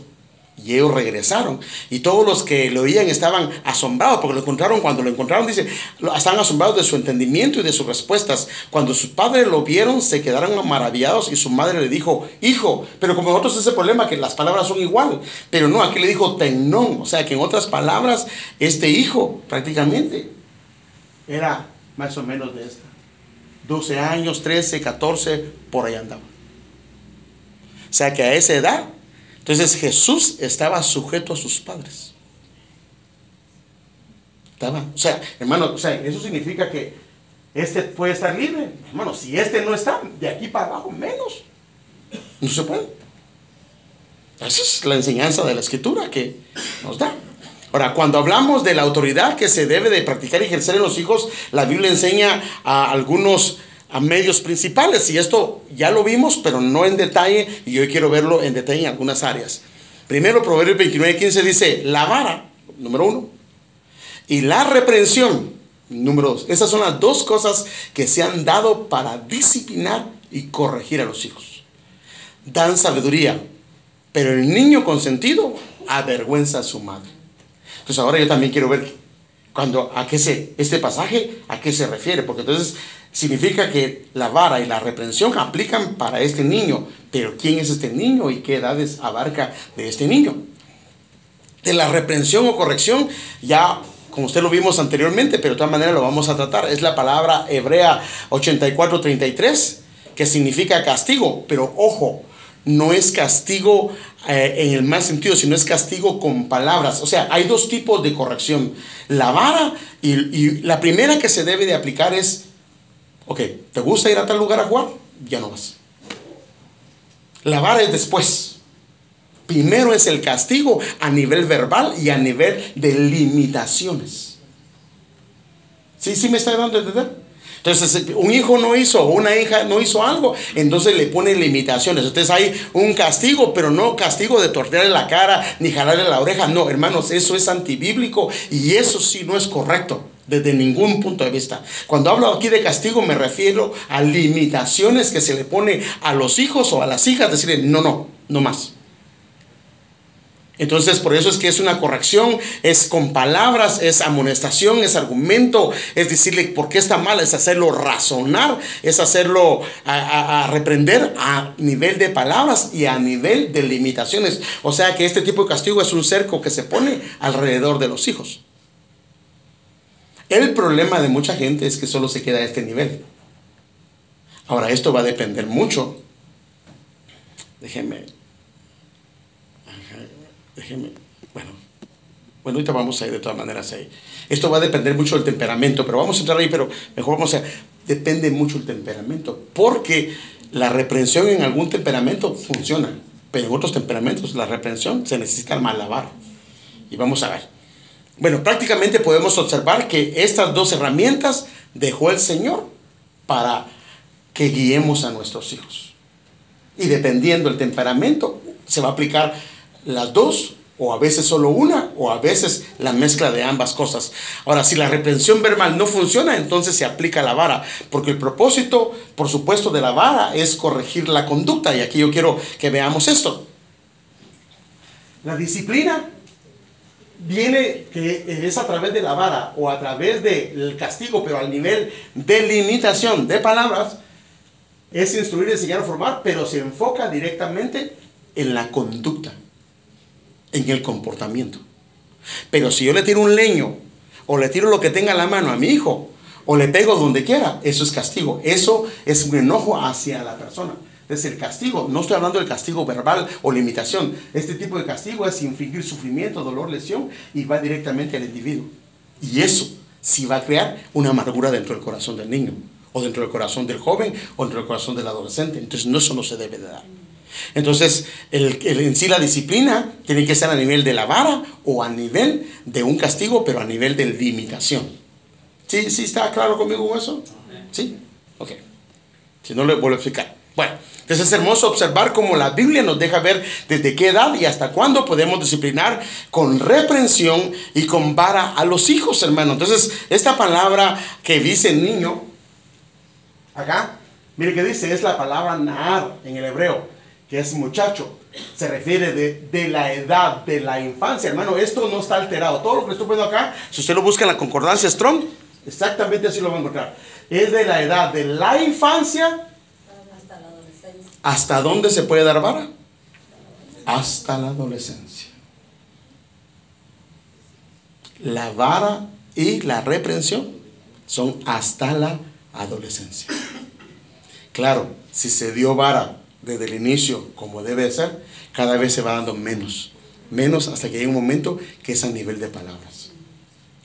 Y ellos regresaron. Y todos los que lo oían estaban asombrados porque lo encontraron. Cuando lo encontraron, dice, estaban asombrados de su entendimiento y de sus respuestas. Cuando sus padres lo vieron, se quedaron maravillados y su madre le dijo, hijo, pero como nosotros ese problema que las palabras son igual. Pero no, aquí le dijo tenón. O sea que en otras palabras, este hijo prácticamente era más o menos de esta. 12 años, 13, 14, por ahí andaba. O sea que a esa edad entonces Jesús estaba sujeto a sus padres. Estaba, o sea, hermano, o sea, eso significa que este puede estar libre. Hermano, si este no está, de aquí para abajo menos. No se puede. Esa es la enseñanza de la escritura que nos da. Ahora, cuando hablamos de la autoridad que se debe de practicar y ejercer en los hijos, la Biblia enseña a algunos a medios principales. Y esto ya lo vimos, pero no en detalle, y hoy quiero verlo en detalle en algunas áreas. Primero, Proverbios 29, 15 dice, la vara, número uno, y la reprensión, número dos. Esas son las dos cosas que se han dado para disciplinar y corregir a los hijos. Dan sabiduría, pero el niño consentido avergüenza a su madre. Entonces ahora yo también quiero ver cuando a qué se este pasaje a qué se refiere, porque entonces significa que la vara y la reprensión aplican para este niño, pero ¿quién es este niño y qué edades abarca de este niño? De la reprensión o corrección, ya como usted lo vimos anteriormente, pero de todas maneras lo vamos a tratar, es la palabra hebrea 8433, que significa castigo, pero ojo, no es castigo eh, en el mal sentido, sino es castigo con palabras. O sea, hay dos tipos de corrección. La vara y, la primera que se debe de aplicar es Ok, ¿te gusta ir a tal lugar a jugar? Ya no vas. La vara es después. Primero es el castigo a nivel verbal y a nivel de limitaciones. ¿Sí, sí me está dando a entender? Entonces, un hijo no hizo, una hija no hizo algo, entonces le pone limitaciones. Entonces hay un castigo, pero no castigo de tortearle la cara ni jalarle la oreja. No, hermanos, eso es antibíblico y eso sí no es correcto desde ningún punto de vista. Cuando hablo aquí de castigo me refiero a limitaciones que se le pone a los hijos o a las hijas, decirle, no, no, no más. Entonces, por eso es que es una corrección, es con palabras, es amonestación, es argumento, es decirle por qué está mal, es hacerlo razonar, es hacerlo a, reprender a nivel de palabras y a nivel de limitaciones. O sea que este tipo de castigo es un cerco que se pone alrededor de los hijos. El problema de mucha gente es que solo se queda a este nivel. Ahora, esto va a depender mucho. Déjeme. Déjeme. Bueno. Bueno, ahorita vamos a ir de todas maneras ahí. Esto va a depender mucho del temperamento, pero vamos a entrar ahí, pero mejor vamos a... Depende mucho el temperamento, porque la reprensión en algún temperamento funciona, pero en otros temperamentos la reprensión se necesita malabar. Y vamos a ver. Bueno, prácticamente podemos observar que estas dos herramientas dejó el Señor para que guiemos a nuestros hijos. Y dependiendo el temperamento, se va a aplicar las dos, o a veces solo una, o a veces la mezcla de ambas cosas. Ahora, si la reprensión verbal no funciona, entonces se aplica la vara, porque el propósito, por supuesto, de la vara es corregir la conducta. Y aquí yo quiero que veamos esto. La disciplina viene que es a través de la vara o a través del castigo, pero al nivel de limitación de palabras, es instruir, enseñar formar, pero se enfoca directamente en la conducta, en el comportamiento. Pero si yo le tiro un leño o le tiro lo que tenga en la mano a mi hijo o le pego donde quiera, eso es castigo. Eso es un enojo hacia la persona. Es el castigo. No estoy hablando del castigo verbal o limitación. Este tipo de castigo es infligir sufrimiento, dolor, lesión y va directamente al individuo. Y eso sí va a crear una amargura dentro del corazón del niño, o dentro del corazón del joven, o dentro del corazón del adolescente. Entonces, no, eso no se debe de dar. Entonces, el, en sí la disciplina tiene que ser a nivel de la vara o a nivel de un castigo, pero a nivel de limitación. ¿Sí, sí está claro conmigo eso? ¿Sí? Ok. Si no, le vuelvo a explicar. Bueno, entonces es hermoso observar cómo la Biblia nos deja ver desde qué edad y hasta cuándo podemos disciplinar con reprensión y con vara a los hijos, hermano. Entonces, esta palabra que dice niño, acá, mire que dice, es la palabra nar en el hebreo, que es muchacho. Se refiere de, de, la edad, de la infancia, hermano. Esto no está alterado. Todo lo que estoy poniendo acá, si usted lo busca en la concordancia Strong, exactamente así lo va a encontrar. Es de la edad de la infancia ¿Hasta dónde se puede dar vara? Hasta la adolescencia. La vara y la reprensión son hasta la adolescencia. Claro, si se dio vara desde el inicio como debe ser, cada vez se va dando menos. Menos hasta que hay un momento que es a nivel de palabras.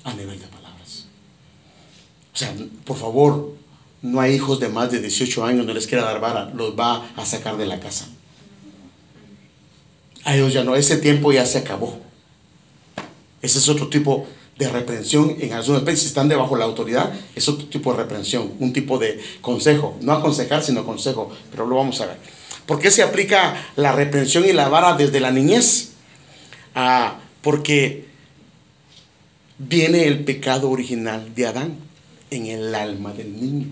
A nivel de palabras. O sea, por favor, no hay hijos de más de 18 años, no les quiera dar vara, los va a sacar de la casa. A ellos ya no, ese tiempo ya se acabó. Ese es otro tipo de reprensión en algunos países. Si están debajo de la autoridad, es otro tipo de reprensión, un tipo de consejo. No aconsejar, sino consejo. Pero lo vamos a ver. ¿Por qué se aplica la reprensión y la vara desde la niñez? Ah, porque viene el pecado original de Adán en el alma del niño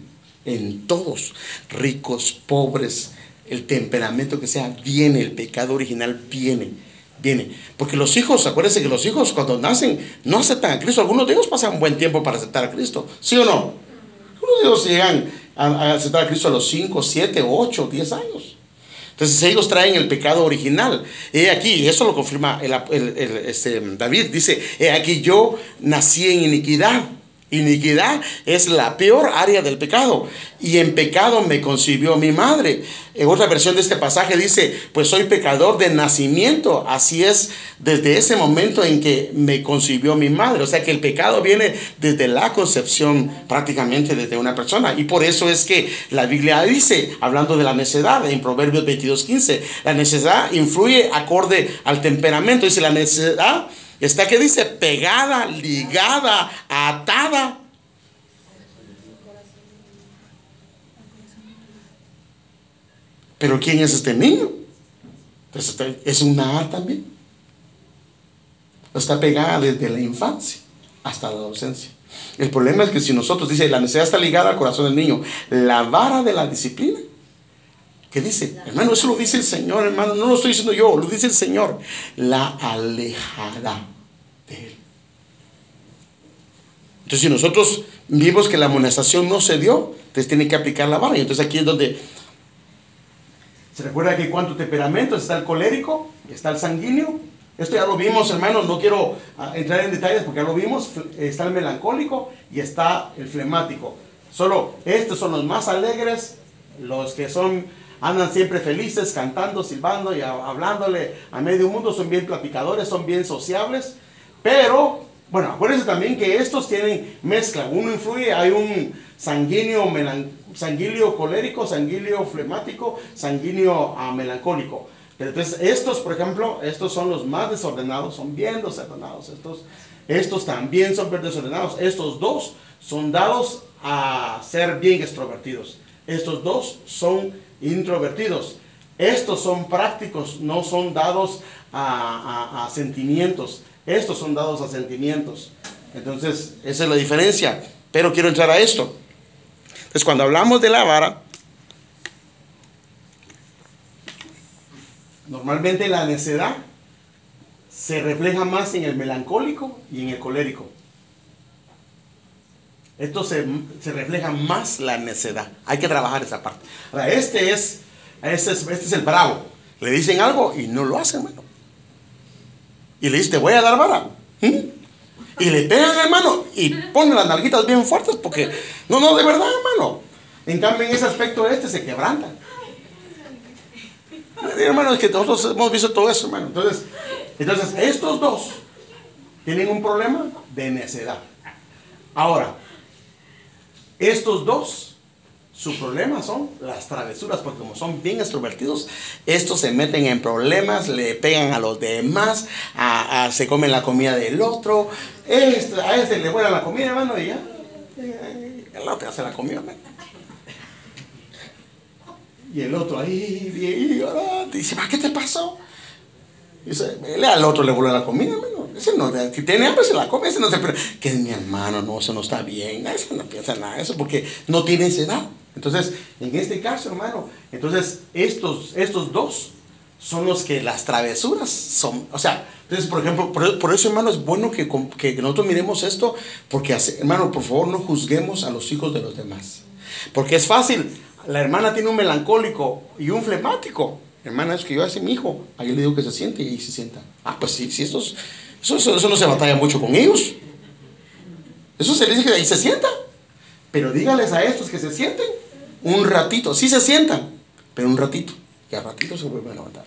en todos, ricos, pobres, el temperamento que sea, viene, el pecado original viene, viene. Porque los hijos, acuérdense que los hijos cuando nacen no aceptan a Cristo, algunos de ellos pasan un buen tiempo para aceptar a Cristo, ¿sí o no? Algunos de ellos llegan a, aceptar a Cristo a los 5, 7, 8, 10 años. Entonces ellos traen el pecado original. He aquí, eso lo confirma el, este, David, dice, he aquí yo nací en iniquidad Iniquidad es la peor área del pecado. Y en pecado me concibió mi madre. En otra versión de este pasaje dice, pues soy pecador de nacimiento. Así es desde ese momento en que me concibió mi madre. O sea que el pecado viene desde la concepción prácticamente desde una persona. Y por eso es que la Biblia dice, hablando de la necedad, en Proverbios 22.15, la necedad influye acorde al temperamento. Dice, la necedad Está que dice pegada, ligada, atada. Pero ¿quién es este niño? Pues es una A también. Está pegada desde la infancia hasta la adolescencia. El problema es que si nosotros, dice, la necesidad está ligada al corazón del niño, la vara de la disciplina ¿Qué dice? Hermano, eso lo dice el Señor, hermano. No lo estoy diciendo yo, lo dice el Señor. La alejará de Él. Entonces, si nosotros vimos que la amonestación no se dio, entonces tiene que aplicar la vara. Y entonces aquí es donde se recuerda que cuánto temperamento está el colérico, está el sanguíneo. Esto ya lo vimos, hermanos. No quiero ah, entrar en detalles porque ya lo vimos. Está el melancólico y está el flemático. Solo estos son los más alegres, los que son andan siempre felices, cantando, silbando y hablándole a medio mundo, son bien platicadores, son bien sociables, pero, bueno, acuérdense también que estos tienen mezcla, uno influye, hay un sanguíneo, sanguíneo colérico, sanguíneo flemático, sanguíneo ah, melancólico. Entonces estos, por ejemplo, estos son los más desordenados, son bien desordenados, estos Estos también son desordenados. Estos dos son dados a ser bien extrovertidos. Estos dos son introvertidos. Estos son prácticos, no son dados a, sentimientos. Estos son dados a sentimientos. Entonces, esa es la diferencia. Pero quiero entrar a esto. Entonces, cuando hablamos de la vara, normalmente la necedad se refleja más en el melancólico y en el colérico. Esto se, refleja más la necedad. Hay que trabajar esa parte. Ahora, este es, este es, este es el bravo. Le dicen algo y no lo hacen, hermano. Y le dice, te voy a dar vara. ¿Mm? Y le pegan, hermano, y ponen las nalguitas bien fuertes porque, no, no, de verdad, hermano. En cambio, en ese aspecto este se quebranta. Hermano, es que nosotros hemos visto todo eso, hermano. Entonces, entonces estos dos tienen un problema de necedad. Ahora, estos dos, su problema son las travesuras, porque como son bien extrovertidos, estos se meten en problemas, le pegan a los demás, se comen la comida del otro, este, a este le vuelan la comida, hermano, y ya, el otro hace la hermano. Y el otro ahí, y, dice, ¿qué te pasó? Y dice, al otro le vuelve la comida, hermano. Ese no, si tiene hambre se la come, ese no se que es mi hermano, no, eso no está bien, eso no piensa nada, eso porque no tiene esa edad. Entonces, en este caso, hermano, entonces estos, estos dos son los que las travesuras son, o sea, entonces, por ejemplo, por, eso, hermano, es bueno que, que, nosotros miremos esto, porque, hermano, por favor, no juzguemos a los hijos de los demás. Porque es fácil, la hermana tiene un melancólico y un flemático. Hermana, es que yo hace mi hijo. Ahí le digo que se siente y ahí se sienta. Ah, pues sí, sí, eso, eso, no se batalla mucho con ellos. Eso se les dice que ahí se sienta. Pero dígales a estos que se sienten un ratito. Sí se sientan, pero un ratito. Y a ratito se vuelven a levantar.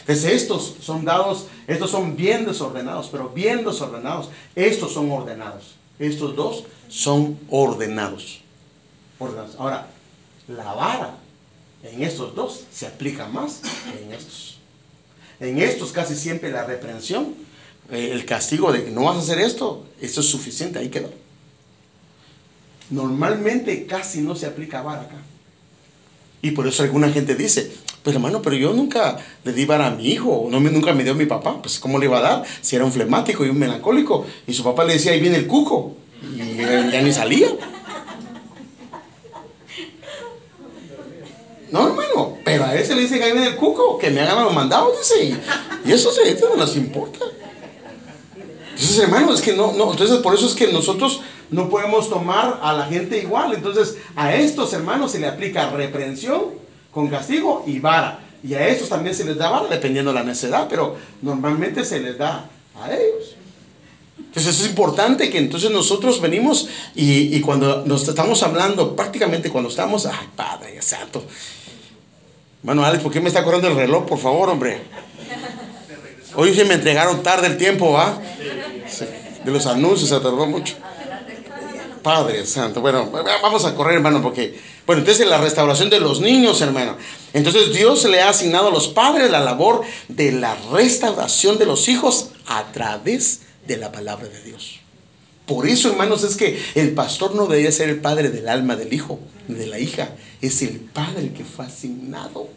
Entonces estos son dados, estos son bien desordenados, pero bien desordenados. Estos son ordenados. Estos dos son ordenados. ordenados. Ahora, la vara en estos dos se aplica más que en estos. En estos casi siempre la reprensión, el castigo de que no vas a hacer esto, esto es suficiente, ahí quedó. Normalmente casi no se aplica vara acá. Y por eso alguna gente dice, pues hermano, pero yo nunca le di vara a mi hijo, no me, nunca me dio mi papá, pues ¿cómo le iba a dar? Si era un flemático y un melancólico, y su papá le decía, ahí viene el cuco, y ya ni salía. No, hermano, pero a ese le dice que ahí viene el cuco, que me hagan los mandados, dice. Y, eso, se, no nos importa. Entonces, hermano, es que no, no, entonces por eso es que nosotros no podemos tomar a la gente igual. Entonces, a estos hermanos se le aplica reprensión con castigo y vara. Y a estos también se les da vara dependiendo de la necedad, pero normalmente se les da a ellos. Entonces es importante que entonces nosotros venimos y, y, cuando nos estamos hablando, prácticamente cuando estamos, ay Padre Santo, bueno, Alex, ¿por qué me está corriendo el reloj, por favor, hombre? Hoy se me entregaron tarde el tiempo, ¿va? De los anuncios se tardó mucho. Padre Santo. Bueno, vamos a correr, hermano, porque. Bueno, entonces la restauración de los niños, hermano. Entonces Dios le ha asignado a los padres la labor de la restauración de los hijos a través de la palabra de Dios. Por eso, hermanos, es que el pastor no debe ser el padre del alma del hijo, de la hija. Es el padre que fue asignado.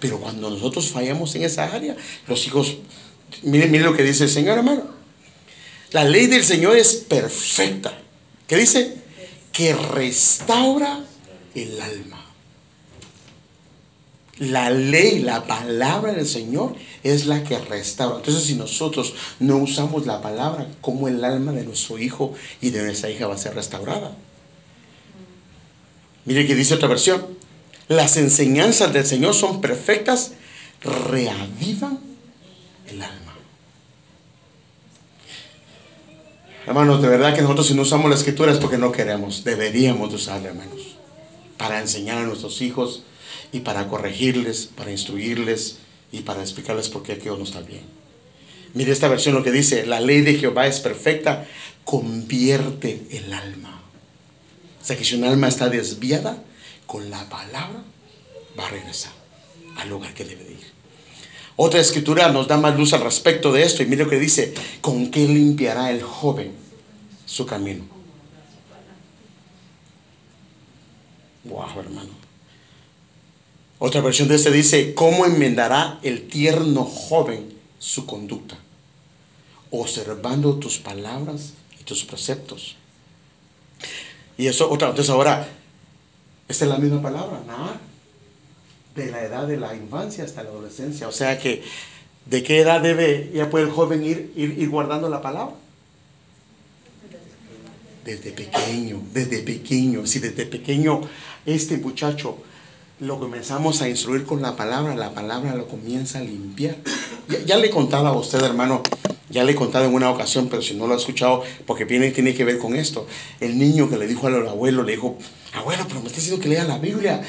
Pero cuando nosotros fallamos en esa área, los hijos, miren, miren lo que dice el Señor, hermano. La ley del Señor es perfecta. ¿Qué dice? Que restaura el alma. La ley, la palabra del Señor es la que restaura. Entonces, si nosotros no usamos la palabra, ¿cómo el alma de nuestro hijo y de nuestra hija va a ser restaurada? Mire que dice otra versión. Las enseñanzas del Señor son perfectas, reavivan el alma. Hermanos, de verdad que nosotros si no usamos la escritura es porque no queremos. Deberíamos usarla, hermanos, para enseñar a nuestros hijos y para corregirles, para instruirles y para explicarles por qué aquello no está bien. Mire esta versión lo que dice, la ley de Jehová es perfecta, convierte el alma. O sea que si un alma está desviada, con la palabra va a regresar al lugar que debe ir. Otra escritura nos da más luz al respecto de esto y mire lo que dice, ¿con qué limpiará el joven su camino? Wow, hermano. Otra versión de este dice, ¿cómo enmendará el tierno joven su conducta? Observando tus palabras y tus preceptos. Y eso, otra, entonces ahora, esta es la misma palabra, nada de la edad de la infancia hasta la adolescencia. O sea que, ¿de qué edad debe, ya puede el joven ir, ir, guardando la palabra? Desde pequeño, desde pequeño. Si desde pequeño este muchacho lo comenzamos a instruir con la palabra, la palabra lo comienza a limpiar. Ya, le he contado a usted, hermano, ya le he contado en una ocasión, pero si no lo ha escuchado, porque viene, tiene que ver con esto. El niño que le dijo al abuelo, le dijo, abuelo, pero me está diciendo que lea la Biblia.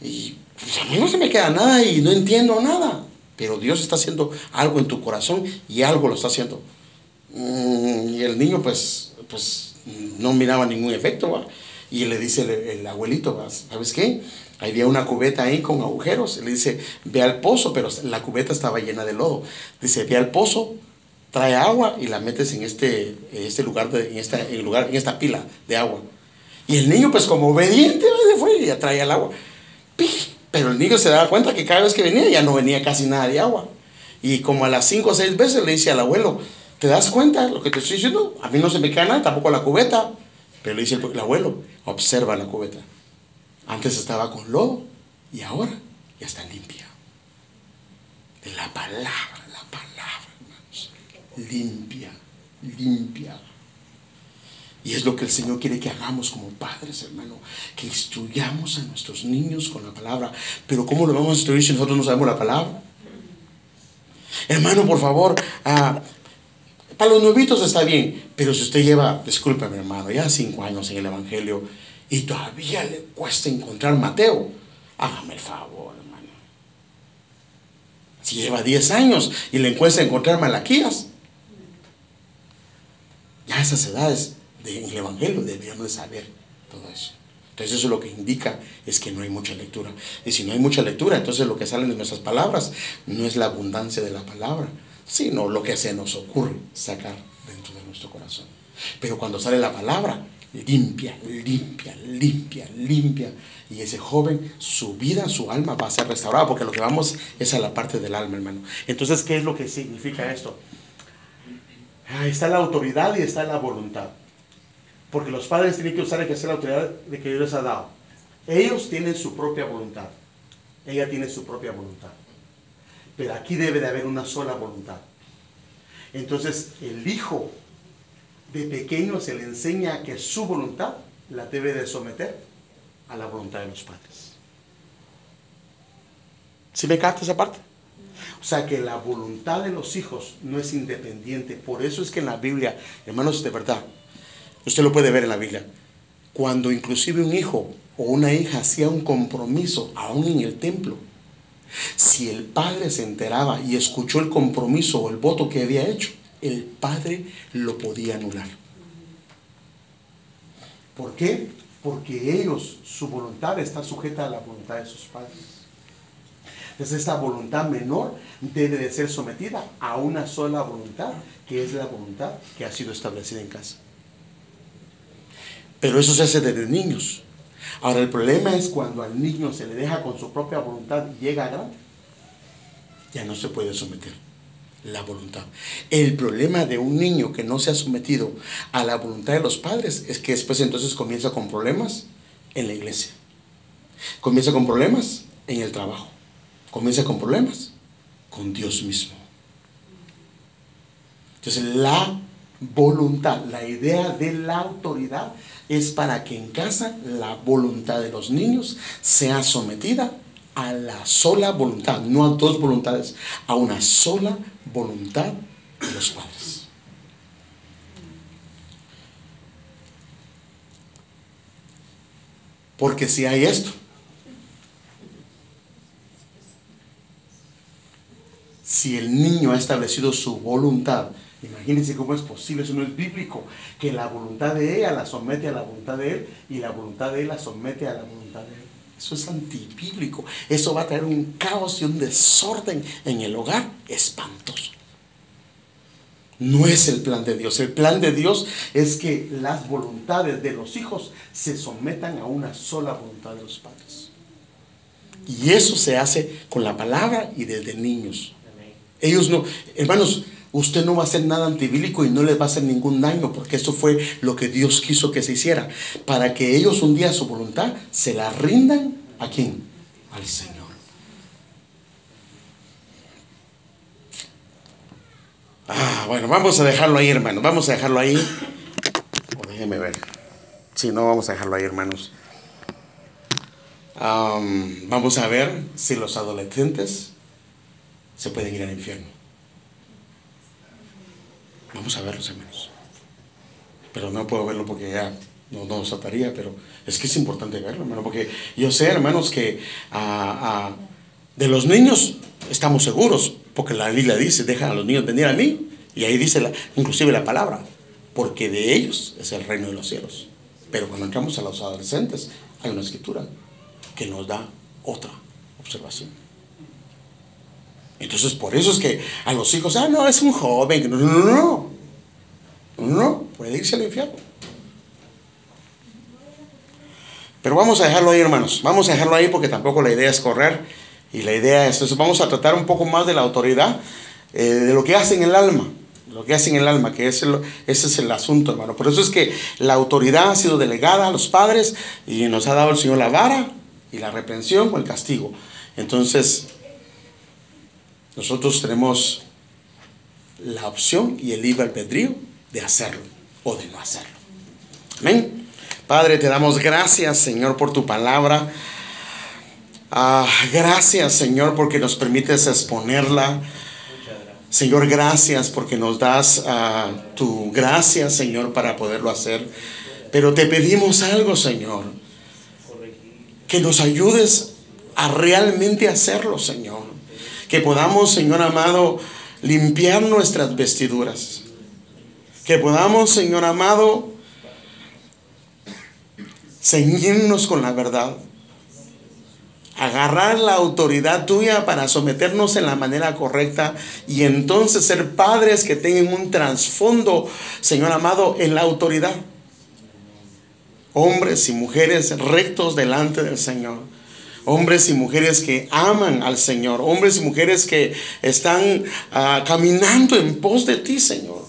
Y pues a mí no se me queda nada y no entiendo nada. Pero Dios está haciendo algo en tu corazón y algo lo está haciendo. Mm, y el niño pues, pues no miraba ningún efecto. Y le dice el, abuelito, ¿sabes qué? Había una cubeta ahí con agujeros. Le dice, ve al pozo, pero la cubeta estaba llena de lodo. Dice, ve al pozo, trae agua y la metes en este, este lugar, de, en, esta, en, lugar, en esta pila de agua. Y el niño, pues como obediente, fue y ya trae el agua. Pero el niño se daba cuenta que cada vez que venía ya no venía casi nada de agua. Y como a las cinco o seis veces le dice al abuelo, ¿te das cuenta lo que te estoy diciendo? A mí no se me cae nada, tampoco la cubeta. Pero le dice el, abuelo, observa la cubeta. Antes estaba con lodo y ahora ya está limpia. De la palabra, la palabra, hermanos. Limpia, limpia. Y es lo que el Señor quiere que hagamos como padres, hermano. Que instruyamos a nuestros niños con la palabra. Pero ¿cómo lo vamos a instruir si nosotros no sabemos la palabra? Hermano, por favor, ah, para los nuevitos está bien. Pero si usted lleva, discúlpeme hermano, ya cinco años en el Evangelio y todavía le cuesta encontrar Mateo, hágame el favor, hermano. Si lleva diez años y le cuesta encontrar Malaquías, ya esas edades en el Evangelio deberíamos de saber todo eso. Entonces eso lo que indica es que no hay mucha lectura. Y si no hay mucha lectura, entonces lo que sale de nuestras palabras no es la abundancia de la palabra, sino lo que se nos ocurre sacar dentro de nuestro corazón. Pero cuando sale la palabra, limpia, limpia, limpia, limpia. Y ese joven, su vida, su alma va a ser restaurada, porque lo que vamos es a la parte del alma, hermano. Entonces, ¿qué es lo que significa esto? está la autoridad y está la voluntad. Porque los padres tienen que usar y ejercer la autoridad de que Dios les ha dado. Ellos tienen su propia voluntad. Ella tiene su propia voluntad. Pero aquí debe de haber una sola voluntad. Entonces el hijo de pequeño se le enseña que su voluntad la debe de someter a la voluntad de los padres. ¿Sí me capta esa parte? O sea que la voluntad de los hijos no es independiente. Por eso es que en la Biblia, hermanos, de verdad, Usted lo puede ver en la Biblia. Cuando inclusive un hijo o una hija hacía un compromiso, aún en el templo, si el padre se enteraba y escuchó el compromiso o el voto que había hecho, el padre lo podía anular. ¿Por qué? Porque ellos, su voluntad está sujeta a la voluntad de sus padres. Entonces esta voluntad menor debe de ser sometida a una sola voluntad, que es la voluntad que ha sido establecida en casa. Pero eso se hace desde niños. Ahora el problema es cuando al niño se le deja con su propia voluntad y llega a grande, ya no se puede someter la voluntad. El problema de un niño que no se ha sometido a la voluntad de los padres es que después entonces comienza con problemas en la iglesia. Comienza con problemas en el trabajo. Comienza con problemas con Dios mismo. Entonces la voluntad, la idea de la autoridad es para que en casa la voluntad de los niños sea sometida a la sola voluntad, no a dos voluntades, a una sola voluntad de los padres. Porque si hay esto, si el niño ha establecido su voluntad Imagínense cómo es posible, eso no es bíblico, que la voluntad de ella la somete a la voluntad de él y la voluntad de él la somete a la voluntad de él. Eso es antibíblico. Eso va a traer un caos y un desorden en el hogar espantoso. No es el plan de Dios. El plan de Dios es que las voluntades de los hijos se sometan a una sola voluntad de los padres. Y eso se hace con la palabra y desde niños. Ellos no, hermanos, usted no va a hacer nada antibílico y no les va a hacer ningún daño, porque eso fue lo que Dios quiso que se hiciera, para que ellos un día su voluntad se la rindan a quién? Al Señor. Ah, bueno, vamos a dejarlo ahí, hermanos. Vamos a dejarlo ahí. O déjeme ver. Si no, vamos a dejarlo ahí, hermanos. vamos a ver si los adolescentes se pueden ir al infierno. Vamos a verlos, hermanos. Pero no puedo verlo porque ya no nos ataría, pero es que es importante verlo, hermano, porque yo sé, hermanos, que ah, ah, de los niños estamos seguros, porque la Biblia dice, dejan a los niños venir a mí, y ahí dice la, inclusive la palabra, porque de ellos es el reino de los cielos. Pero cuando entramos a los adolescentes, hay una escritura que nos da otra observación. Entonces, por eso es que a los hijos, ah, no, es un joven. No, no, no. No, no, puede irse al infierno. Pero vamos a dejarlo ahí, hermanos. Vamos a dejarlo ahí porque tampoco la idea es correr. Y la idea es, entonces vamos a tratar un poco más de la autoridad, eh, de lo que hace en el alma. Lo que hace en el alma, que ese es el asunto, hermano. Por eso es que la autoridad ha sido delegada a los padres y nos ha dado el Señor la vara y la reprensión o el castigo. Entonces, nosotros tenemos la opción y el libre albedrío de hacerlo o de no hacerlo. Amén. Padre, te damos gracias, Señor, por tu palabra. Ah, gracias, Señor, porque nos permites exponerla. Señor, gracias porque nos das ah, tu gracia, Señor, para poderlo hacer. Pero te pedimos algo, Señor. Que nos ayudes a realmente hacerlo, Señor que podamos, Señor amado, limpiar nuestras vestiduras. Que podamos, Señor amado, ceñirnos con la verdad. Agarrar la autoridad tuya para someternos en la manera correcta y entonces ser padres que tengan un trasfondo, Señor amado, en la autoridad. Hombres y mujeres rectos delante del Señor hombres y mujeres que aman al Señor, hombres y mujeres que están ah, caminando en pos de ti, Señor.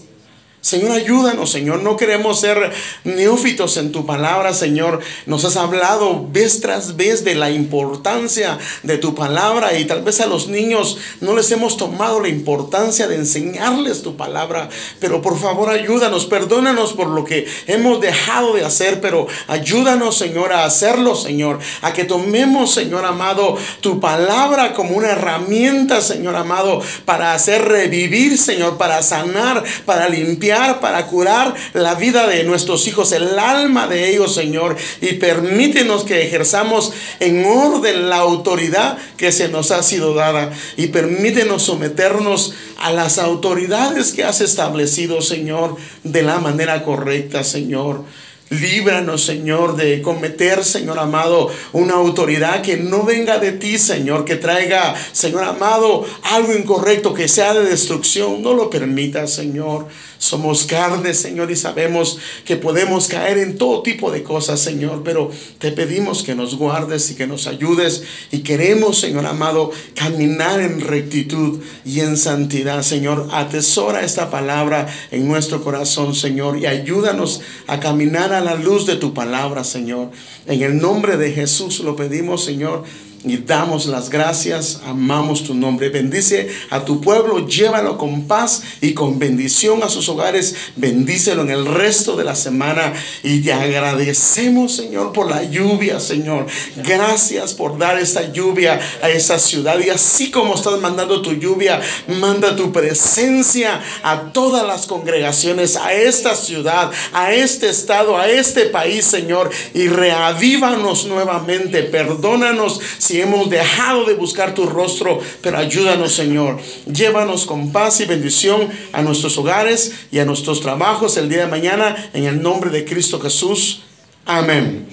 Señor, ayúdanos, Señor. No queremos ser neófitos en tu palabra, Señor. Nos has hablado vez tras vez de la importancia de tu palabra y tal vez a los niños no les hemos tomado la importancia de enseñarles tu palabra. Pero por favor, ayúdanos, perdónanos por lo que hemos dejado de hacer, pero ayúdanos, Señor, a hacerlo, Señor. A que tomemos, Señor amado, tu palabra como una herramienta, Señor amado, para hacer revivir, Señor, para sanar, para limpiar para curar la vida de nuestros hijos, el alma de ellos, Señor. Y permítenos que ejerzamos en orden la autoridad que se nos ha sido dada. Y permítenos someternos a las autoridades que has establecido, Señor, de la manera correcta, Señor. Líbranos, Señor, de cometer, Señor amado, una autoridad que no venga de ti, Señor, que traiga, Señor amado, algo incorrecto, que sea de destrucción. No lo permita, Señor. Somos carne, Señor, y sabemos que podemos caer en todo tipo de cosas, Señor, pero te pedimos que nos guardes y que nos ayudes y queremos, Señor amado, caminar en rectitud y en santidad, Señor. Atesora esta palabra en nuestro corazón, Señor, y ayúdanos a caminar a la luz de tu palabra, Señor. En el nombre de Jesús lo pedimos, Señor y damos las gracias, amamos tu nombre. Bendice a tu pueblo, llévalo con paz y con bendición a sus hogares. Bendícelo en el resto de la semana y te agradecemos, Señor, por la lluvia, Señor. Gracias por dar esta lluvia a esa ciudad y así como estás mandando tu lluvia, manda tu presencia a todas las congregaciones, a esta ciudad, a este estado, a este país, Señor, y reavívanos nuevamente. Perdónanos si hemos dejado de buscar tu rostro, pero ayúdanos, Señor. Llévanos con paz y bendición a nuestros hogares y a nuestros trabajos el día de mañana, en el nombre de Cristo Jesús. Amén.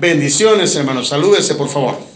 Bendiciones, hermanos. Salúdese, por favor.